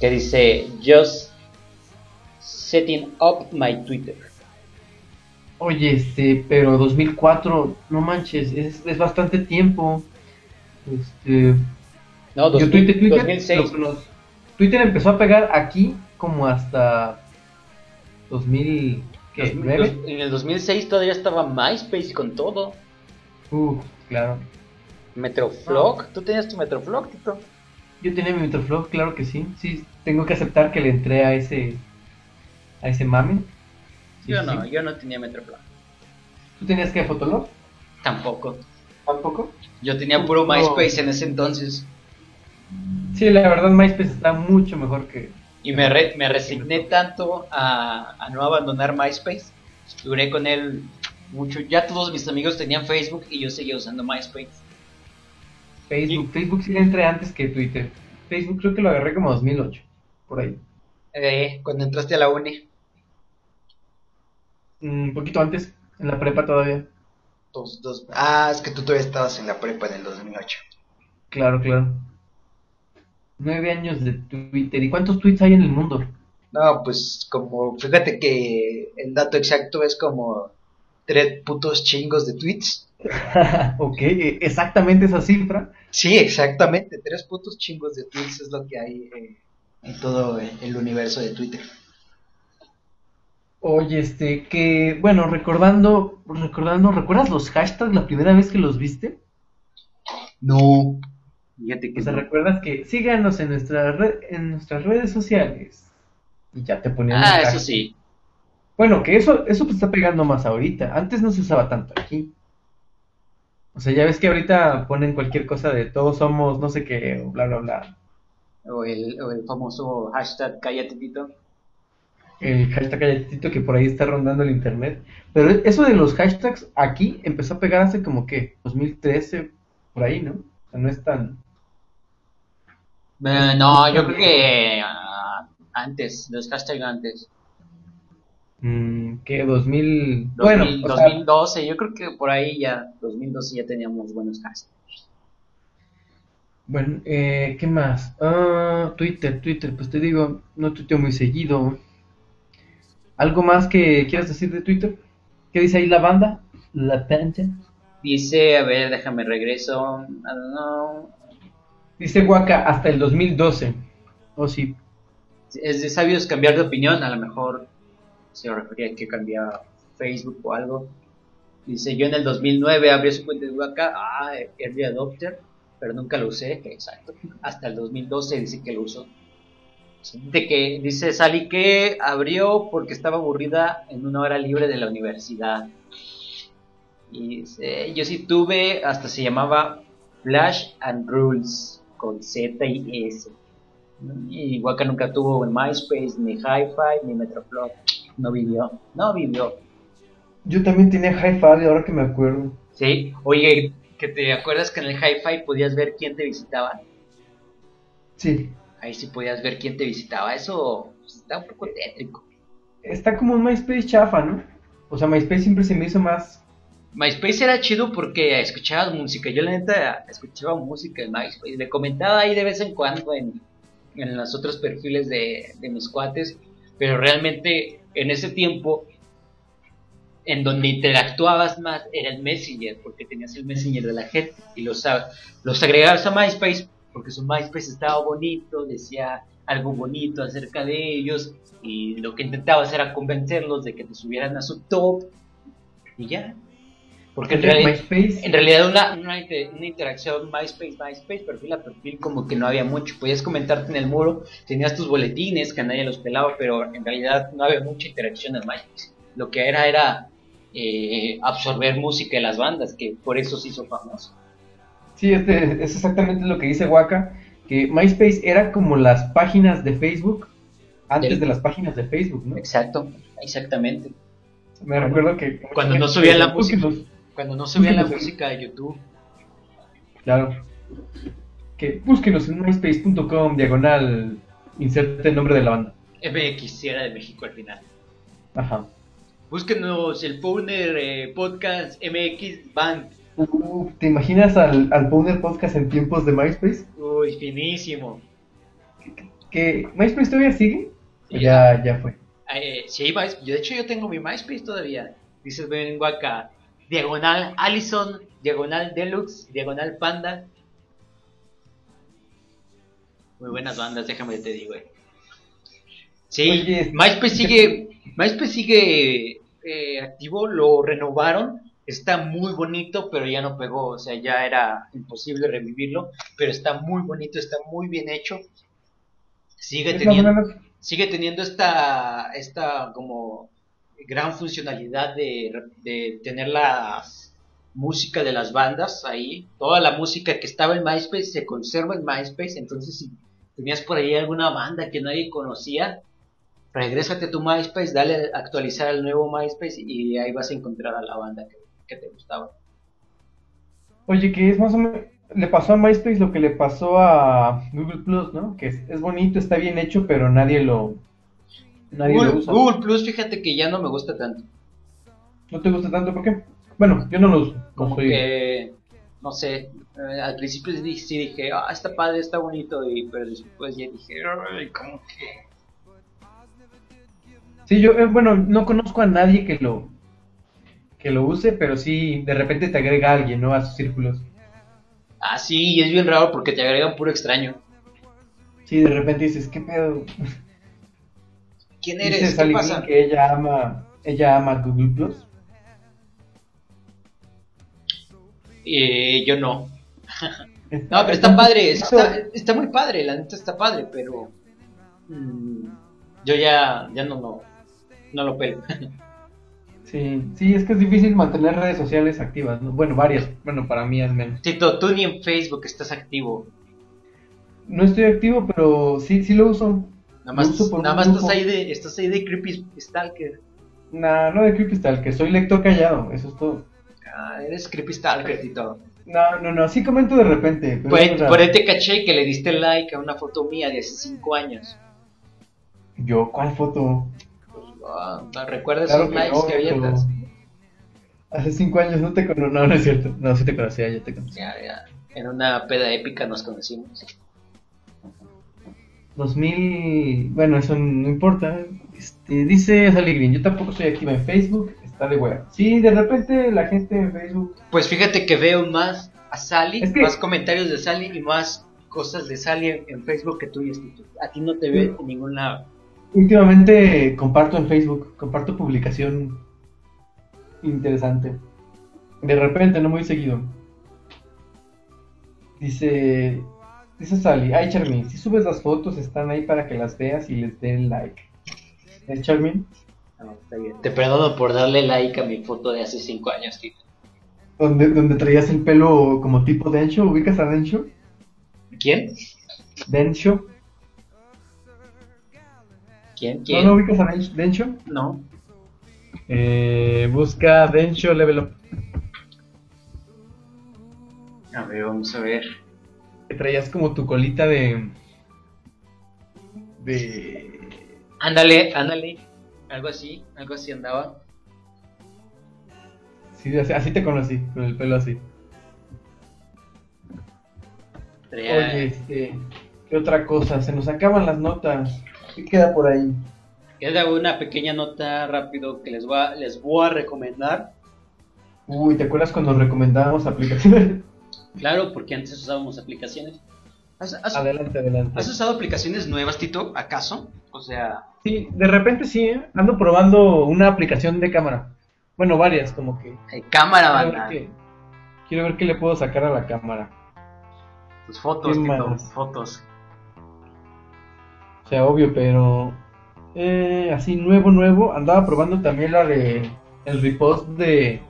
Que dice, just setting up my Twitter. Oye, este, pero 2004, no manches, es, es bastante tiempo. Este, No, yo 2000, Twitter, Twitter, 2006. lo que nos- Twitter empezó a pegar aquí como hasta 2000, ¿qué? Dos- ¿Nueve? dos- en el 2006 todavía estaba MySpace con todo. Uf, claro. Metroflog, ¿tú tenías tu Metroflog, Tito? Yo tenía mi Metroflog, claro que sí. Sí, tengo que aceptar que le entré a ese a ese mame. Sí, Yo no, sí. yo no tenía Metroflog. ¿Tú tenías que Fotolog? Tampoco. ¿Tampoco? Yo tenía puro No. MySpace en ese entonces. Sí, la verdad MySpace está mucho mejor que... Y me, re- me resigné tanto a, a no abandonar MySpace. Duré con él mucho. Ya todos mis amigos tenían Facebook y yo seguía usando MySpace. Facebook. Facebook sí entré antes que Twitter. Facebook creo que lo agarré como 2008, por ahí. Eh, cuando entraste a la uni. Un poquito antes, en la prepa todavía. Dos, dos. Ah, es que tú todavía estabas en la prepa en el 2008. Claro, claro. Nueve años de Twitter. ¿Y cuántos tweets hay en el mundo? No, pues como, fíjate que el dato exacto es como tres putos chingos de tweets. ok, eh, exactamente esa cifra. Sí, exactamente, tres putos chingos de tweets es lo que hay eh, en todo el universo de Twitter. Oye, este, que, bueno, recordando, recordando, ¿recuerdas los hashtags la primera vez que los viste? No, fíjate que O sea, no. ¿recuerdas que síganos en, nuestra red, en nuestras redes sociales? Y ya te ponían Ah, eso sí. Bueno, que eso, eso pues está pegando más ahorita. Antes no se usaba tanto aquí. O sea, ya ves que ahorita ponen cualquier cosa de todos somos no sé qué, o bla, bla, bla. O el, o el famoso hashtag cállate Tito. El hashtag galletito que por ahí está rondando el internet. Pero eso de los hashtags aquí empezó a pegar hace como que 2013, por ahí, ¿no? O sea, no es tan... Eh, no, yo creo que ah, antes, los hashtags antes. mm, que 2000... Bueno, 2000, o sea, 2012, yo creo que por ahí ya, 2012 ya teníamos buenos hashtags. Bueno, eh, ¿qué más? Ah, Twitter, Twitter, pues te digo, no tuiteo muy seguido. ¿Algo más que quieras decir de Twitter? ¿Qué dice ahí la banda? La tanja. Dice, a ver, déjame regreso. I don't know. Dice Waka hasta el 2012. Oh, sí. Es de sabios cambiar de opinión, a lo mejor se refería a que cambiaba Facebook o algo. Dice, yo en el 2009 abrí su cuenta de Waka, ah, early adopter, pero nunca lo usé, exacto. Hasta el 2012 dice que lo usó. De que, dice Sally que abrió porque estaba aburrida en una hora libre de la universidad. Y dice, yo sí tuve, hasta se llamaba Flash and Rules, con Z y S. Y Waka nunca tuvo en MySpace, ni Hi-Fi, ni Metroflog. No vivió, no vivió. Yo también tenía Hi-Fi, ahora que me acuerdo. Sí, oye, que te acuerdas que en el Hi-Fi podías ver quién te visitaba. Sí. Ahí sí podías ver quién te visitaba. Eso pues, está un poco tétrico. Está como un MySpace chafa, ¿no? O sea, MySpace siempre se me hizo más... MySpace era chido porque escuchabas música. Yo la neta escuchaba música en MySpace. Le comentaba ahí de vez en cuando en, en los otros perfiles de, de mis cuates. Pero realmente en ese tiempo, en donde interactuabas más, era el Messenger. Porque tenías el Messenger de la gente. Y los, los agregabas a MySpace porque su MySpace estaba bonito, decía algo bonito acerca de ellos. Y lo que intentabas era convencerlos de que te subieran a su top. Y ya. Porque en realidad, MySpace... en realidad una, una, inter- una interacción MySpace, MySpace, perfil a perfil, como que no había mucho. Podías comentarte en el muro, tenías tus boletines que nadie los pelaba, pero en realidad no había mucha interacción en MySpace. Lo que era era eh, absorber música de las bandas, que por eso se hizo famoso. Sí, este, es exactamente lo que dice Waka, que MySpace era como las páginas de Facebook antes Del- de las páginas de Facebook, ¿no? Exacto, exactamente. Me recuerdo que... Cuando no subían la música. Cuando no subían la música de YouTube, Claro. Que búsquenos en myspace.com, diagonal, inserte el nombre de la banda. MX si era de México al final. Ajá. Búsquenos el Powner eh, Podcast MX Band. ¿Te imaginas al, al Powder Podcast en tiempos de MySpace? Uy, finísimo. ¿Que MySpace todavía sigue? Sí. ¿O ya, ya fue? Eh, sí, MySpace. Yo, de hecho, yo tengo mi MySpace todavía. Dices, vengo acá. Diagonal Allison, Diagonal Deluxe, Diagonal Panda. Muy buenas bandas, déjame te digo. eh. Sí, Oye, MySpace sigue, MySpace sigue eh, activo, lo renovaron, está muy bonito, pero ya no pegó, o sea, ya era imposible revivirlo, pero está muy bonito, está muy bien hecho. Sigue Es teniendo, sigue teniendo esta, esta como gran funcionalidad de, de tener la música de las bandas ahí. Toda la música que estaba en MySpace se conserva en MySpace. Entonces, si tenías por ahí alguna banda que nadie conocía, regrésate a tu MySpace, dale a actualizar al nuevo MySpace y ahí vas a encontrar a la banda que, que te gustaba. Oye, que es más o menos, le pasó a MySpace lo que le pasó a Google Plus, ¿no? Que es, es bonito, está bien hecho, pero nadie lo, nadie Google, lo usa. Google Plus, fíjate que ya no me gusta tanto. ¿No te gusta tanto? ¿Por qué? Bueno, yo no lo uso. no Como soy- que, no sé, eh, al principio sí, sí dije, ah, está padre, está bonito, y, pero después ya dije, ay, como que... Sí, yo, eh, bueno, no conozco a nadie que lo, que lo use, pero sí, de repente te agrega alguien, ¿no? A sus círculos. Ah, sí, y es bien raro porque te agregan puro extraño. Sí, de repente dices, ¿qué pedo? ¿Quién eres? ¿Qué Sally pasa? Que ella ama, ella ama Google Plus. Eh, yo no. No, pero está padre, está, está muy padre, la neta está padre, pero mm, yo ya, ya no, no, no lo pelo. Sí, sí, es que es difícil mantener redes sociales activas, ¿no? Bueno, varias, bueno, para mí al menos. Tito, tú ni en Facebook estás activo. No estoy activo, pero sí, sí lo uso. Nada más, Lo uso por nada un más grupo. estás ahí de, estás ahí de creepy stalker. Nah, no de Creepystal, que soy lector callado, eso es todo. Ah, eres creepy stalker, Tito. No, no, no, sí comento de repente. Pero Por, es ahí- raro. por ahí te caché que le diste like a una foto mía de hace 5 años. Yo, ¿cuál foto? Ah, ¿Recuerdas Claro esos que likes no, que pero- Hace cinco años no te conocía, no, no es cierto. No, sí te conocía, ya te conocía. Ya, ya. En una peda épica nos conocimos. 2000, bueno, eso no importa. Este, dice Sally Green, yo tampoco soy activa en Facebook, está de hueá. Sí, de repente la gente en Facebook Pues fíjate que veo más a Sally, Es que- más comentarios de Sally y más cosas de Sally en, en Facebook que tú y. A ti no te ve en ningún lado. Últimamente comparto en Facebook, comparto publicación interesante. De repente, no muy seguido. Dice, dice Sally, ay Charmin, si subes las fotos están ahí para que las veas y les den like. ¿Eh, Charmin? No, está bien. Te perdono por darle like a mi foto de hace 5 años, Tito. Donde, donde traías el pelo como tipo Densho, ¿ubicas a Densho? ¿Quién? Densho. ¿Quién? ¿No ¿Quién? lo ubicas a Densho? No. Eh, busca Densho Level Up. A ver, vamos a ver. Que traías como tu colita de... De... Ándale, ándale. Algo así, algo así andaba. Sí, así, así te conocí, con el pelo así. Traía- Oye, este, ¿qué otra cosa? Se nos acaban las notas. ¿Qué queda por ahí? Queda una pequeña nota rápido que les voy a, les voy a recomendar. Uy, ¿te acuerdas cuando recomendábamos aplicaciones? Claro, porque antes usábamos aplicaciones. ¿Has, has- adelante, adelante. has usado aplicaciones nuevas, Tito? ¿Acaso? O sea, Sí, de repente sí, ¿eh? ando probando una aplicación de cámara. Bueno, varias, como que. hay cámara, Quiero ver, banda. qué, quiero ver qué le puedo sacar a la cámara. Tus fotos, ¿Qué Tito, fotos. O sea, obvio, pero. eh, así, nuevo, nuevo. Andaba probando también la de. El repost de.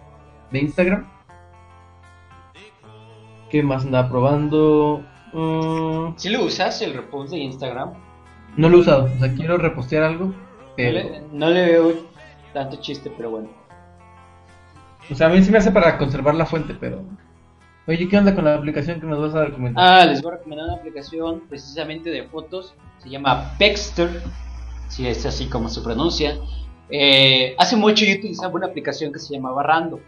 De Instagram. ¿Qué más andaba probando? Mm, ¿Sí lo usas el repost de Instagram? no lo he usado. O sea, quiero repostear algo. No Pero. le, no le veo tanto chiste, pero bueno. O sea, a mí sí me hace para conservar la fuente, pero. Oye, ¿qué onda con la aplicación que nos vas a recomendar? Ah, les voy a recomendar una aplicación precisamente de fotos. Se llama Pexter, si es así como se pronuncia. Eh, hace mucho yo utilizaba una aplicación que se llamaba Rando.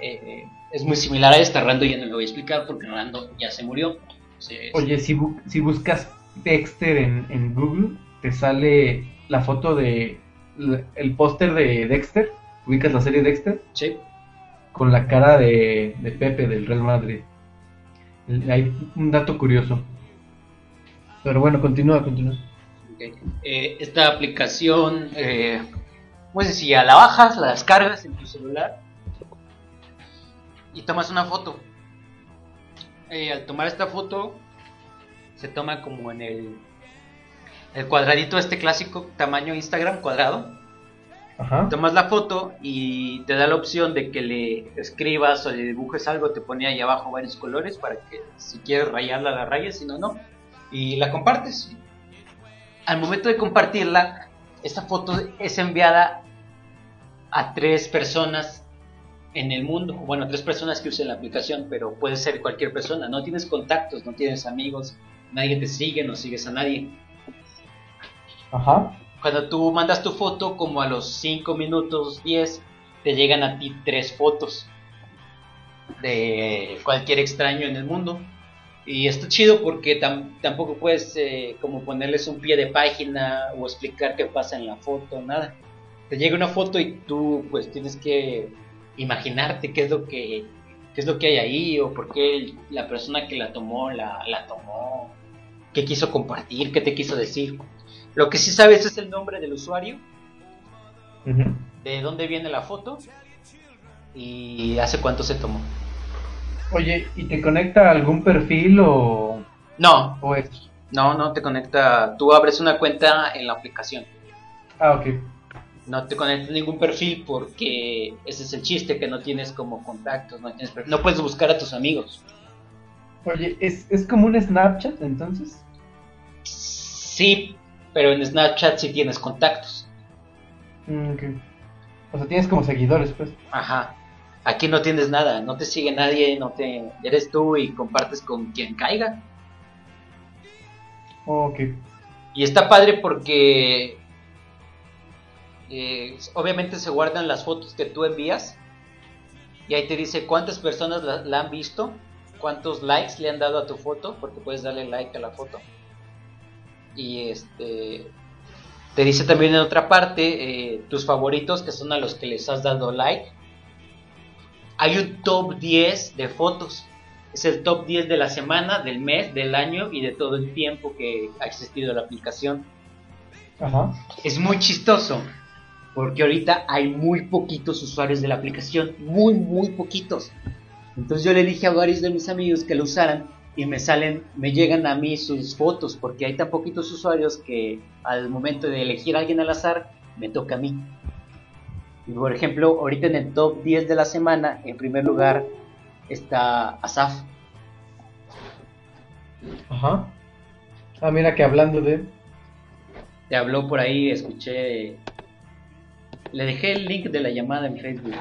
Eh, es muy similar a esta, Rando ya no lo voy a explicar porque Rando ya se murió. Entonces, Oye, si, bu- si buscas Dexter en, en Google, te sale la foto de. el póster de Dexter. Ubicas la serie Dexter. sí. con la cara de, de Pepe del Real Madrid. Hay un dato curioso. Pero bueno, continúa, continúa. Eh, esta aplicación, eh, muy sencilla, la bajas, la descargas en tu celular y tomas una foto. Eh, al tomar esta foto, se toma como en el, el cuadradito este clásico tamaño Instagram cuadrado. Ajá. Tomas la foto y te da la opción de que le escribas o le dibujes algo, te pone ahí abajo varios colores para que si quieres rayarla la rayas, si no, no. Y la compartes. Al momento de compartirla, esta foto es enviada a tres personas en el mundo. Bueno, tres personas que usen la aplicación, pero puede ser cualquier persona. No tienes contactos, no tienes amigos, nadie te sigue, no sigues a nadie. Ajá. Cuando tú mandas tu foto, como a los 5 minutos 10, te llegan a ti tres fotos de cualquier extraño en el mundo. Y está chido porque tam- tampoco puedes eh, como ponerles un pie de página o explicar qué pasa en la foto, nada. Te llega una foto y tú pues tienes que imaginarte qué es lo que qué es lo que hay ahí o por qué la persona que la tomó la, la tomó, qué quiso compartir, qué te quiso decir. Lo que sí sabes es el nombre del usuario, de dónde viene la foto y hace cuánto se tomó. Oye, ¿y te conecta a algún perfil o, No, o es? no, no te conecta. Tú abres una cuenta en la aplicación. Ah, ok. No te conecta a ningún perfil porque ese es el chiste, que no tienes como contactos, no tienes perfil. No puedes buscar a tus amigos. Oye, ¿es, ¿es como un Snapchat entonces? Sí, pero en Snapchat sí tienes contactos. Mm, ok. O sea, tienes como seguidores, pues. Ajá. Aquí no tienes nada, no te sigue nadie, no te eres tú y compartes con quien caiga. Ok. Y está padre porque eh, obviamente se guardan las fotos que tú envías y ahí te dice cuántas personas la, la han visto, cuántos likes le han dado a tu foto, porque puedes darle like a la foto. Y este te dice también en otra parte eh, tus favoritos, que son a los que les has dado like. Hay un top 10 de fotos. Es el top 10 de la semana, del mes, del año y de todo el tiempo que ha existido la aplicación. Ajá. Es muy chistoso porque ahorita hay muy poquitos usuarios de la aplicación, muy, muy poquitos. Entonces yo le dije a varios de mis amigos que lo usaran y me salen, me llegan a mí sus fotos porque hay tan poquitos usuarios que al momento de elegir a alguien al azar me toca a mí. Y por ejemplo, ahorita en el top 10 de la semana, en primer lugar está Asaf. Ajá. Ah, mira que hablando de... Te habló por ahí, escuché. Le dejé el link de la llamada en Facebook.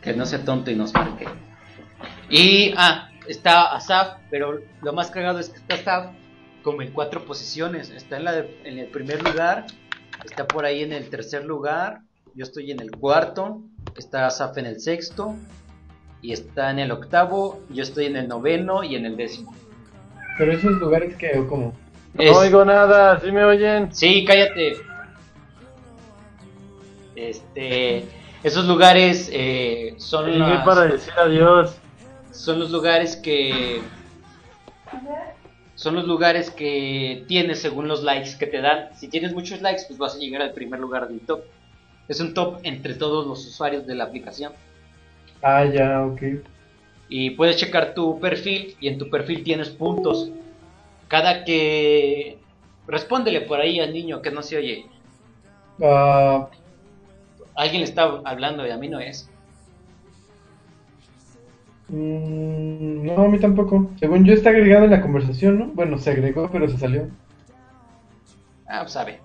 Que no sea tonto y nos marque. Y, ah, está Asaf, pero lo más cagado es que está Asaf como en cuatro posiciones. Está en, la de- en el primer lugar, está por ahí en el tercer lugar, yo estoy en el cuarto, está Asaf en el sexto, y está en el octavo, yo estoy en el noveno y en el décimo. Pero esos lugares que, o como... Es- No oigo nada, ¿sí me oyen? Sí, cállate. Este, esos lugares eh, son, Llegué las- para decir adiós. son los lugares que son los lugares que tienes según los likes que te dan. Si tienes muchos likes, pues vas a llegar al primer lugar del top. Es un top entre todos los usuarios de la aplicación. Ah, ya, ok. Y puedes checar tu perfil y en tu perfil tienes puntos. Cada que respóndele por ahí al niño que no se oye. Ah, Alguien le está hablando y a mí no es. mm, no, a mí tampoco. Según yo está agregado en la conversación, ¿no? Bueno, se agregó, pero se salió. Ah, pues sabe.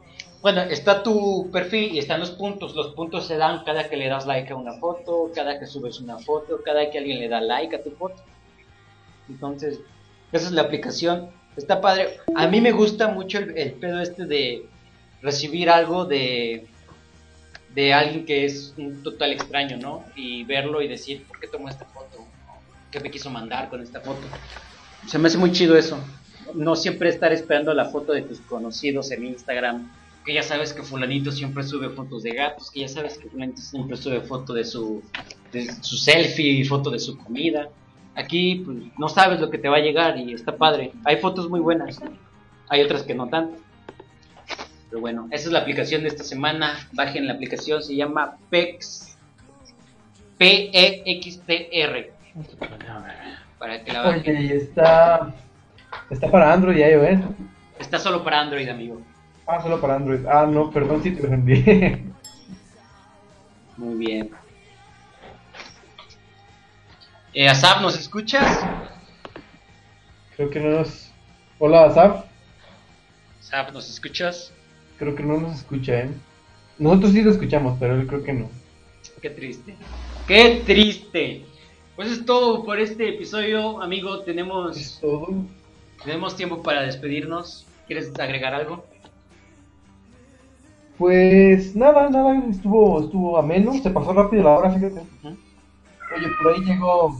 Bueno, está tu perfil y están los puntos. Los puntos se dan cada que le das like a una foto, cada que subes una foto, cada que alguien le da like a tu foto. Entonces, esa es la aplicación. Está padre. A mí me gusta mucho el, el pedo este de recibir algo de, de alguien que es un total extraño, ¿no? Y verlo y decir, ¿por qué tomó esta foto? ¿Qué me quiso mandar con esta foto? Se me hace muy chido eso. No siempre estar esperando la foto de tus conocidos en Instagram. Que ya sabes que fulanito siempre sube fotos de gatos. Que ya sabes que fulanito siempre sube foto de su, de su selfie, foto de su comida. Aquí pues, no sabes lo que te va a llegar y está padre. Hay fotos muy buenas. Hay otras que no tanto. Pero bueno, esa es la aplicación de esta semana. Bajen la aplicación, se llama PEX. P-E-X-T-R. Para que la bajen. Oye, está. Está para Android y iOS. Está solo para Android, amigo. Ah, solo para Android. Ah, no, perdón si te ofendí. Muy bien. Eh, Asaf, ¿nos escuchas? Creo que no nos. Hola, Asaf. Asaf, ¿nos escuchas? Creo que no nos escucha, ¿eh? Nosotros sí lo escuchamos, pero él creo que no. Qué triste. Qué triste. Pues es todo por este episodio, amigo. Es Tenemos, todo. tenemos tiempo para despedirnos. ¿Quieres agregar algo? Pues nada, nada, estuvo, estuvo ameno, se pasó rápido la hora, fíjate. Oye, por ahí llegó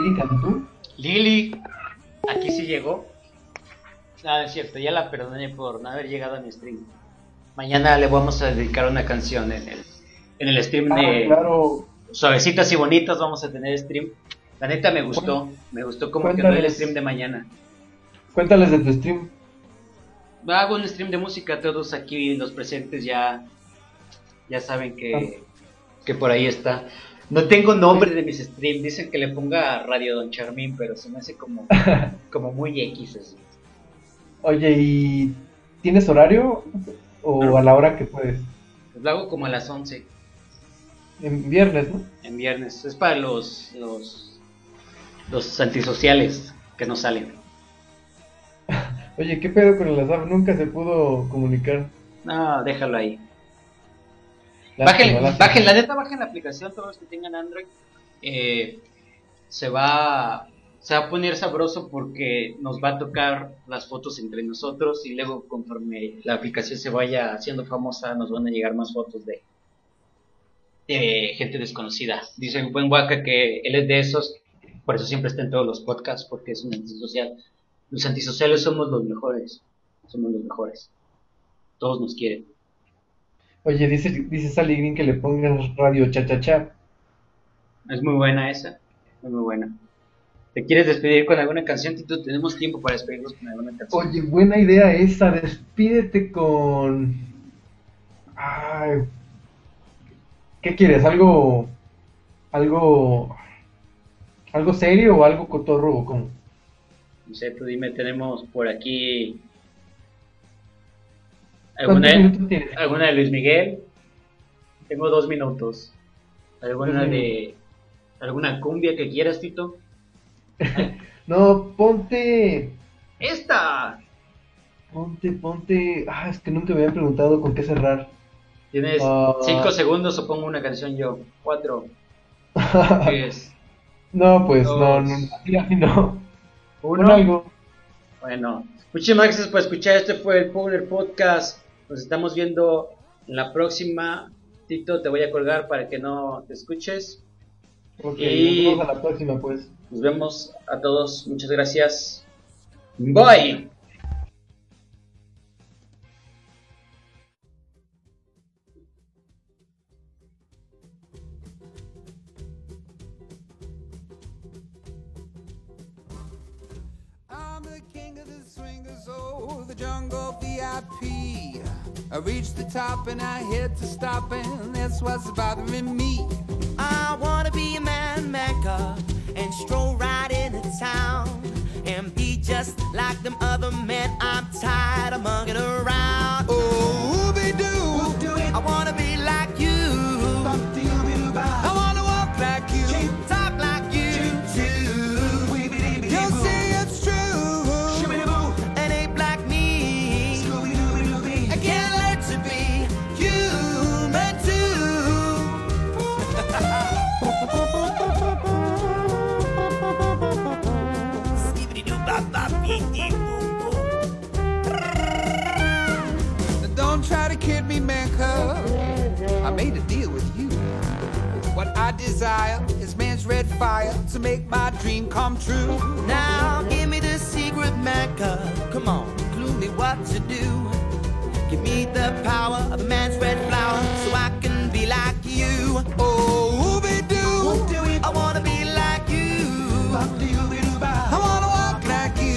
Lili Cantú. Lili, aquí sí llegó. No, es cierto, ya la perdoné por no haber llegado a mi stream. Mañana le vamos a dedicar una canción en el, en el stream Ah, de claro, Suavecitas y Bonitas. Vamos a tener stream. La neta me gustó, me gustó cómo quedó el Cuéntales. stream de mañana. cuéntales de tu stream. Hago un stream de música, todos aquí los presentes ya, ya saben que, que por ahí está. No tengo nombre de mis streams, dicen que le ponga Radio Don Charmín, pero se me hace como, como muy X así. Oye, ¿y tienes horario? ¿O No. a la hora que puedes? Pues lo hago como a las 11 En viernes, ¿no? en viernes. Es para los, los, los antisociales que no salen. Oye, ¿qué pedo con el Asaf? Nunca se pudo comunicar. No, déjalo ahí. Lástima, Bajen, lástima. bajen, la neta, bajen la aplicación, todos los que tengan Android. Eh, se va se va a poner sabroso porque nos va a tocar las fotos entre nosotros y luego conforme la aplicación se vaya haciendo famosa nos van a llegar más fotos de, de gente desconocida. Dice el buen Waka que él es de esos, por eso siempre está en todos los podcasts porque es un antisocial. Los antisociales somos los mejores, somos los mejores. Todos nos quieren. Oye, dice, dice Sally Green que le pongas radio cha cha cha. Es muy buena esa, es muy buena. ¿Te quieres despedir con alguna canción, Tito? Tenemos tiempo para despedirnos con alguna canción. Oye, buena idea esa. Despídete con. Ay. ¿Qué quieres? ¿Algo. algo. algo serio o algo cotorro o cómo? No sé, tú dime, tenemos por aquí ¿Cuántos alguna, alguna de Luis Miguel. Tengo dos minutos. ¿Alguna de alguna cumbia que quieras, Tito? No, ponte. ¡Esta! Ponte, ponte. Ah, es que nunca me habían preguntado con qué cerrar. Tienes Ah. cinco segundos o pongo una canción yo. Cuatro, tres, no, pues no, Dos. no, así no. Uno. Bueno, muchísimas gracias por escuchar. Este fue el Powder Podcast. Nos estamos viendo en la próxima. Tito, te voy a colgar para que no te escuches. Ok, Y- nos vemos a la próxima, pues. Nos vemos a todos. Muchas gracias. Bye. Jungle VIP. I reached the top and I hit to stop, and that's what's bothering me. I wanna be a man maker and stroll right into town and be just like them other men. I'm tired of mugging around. Oh, desire is man's red fire to make my dream come true. Now give me the secret mecca. Come on, clue me what to do. Give me the power of a man's red flower so I can be like you. Oh,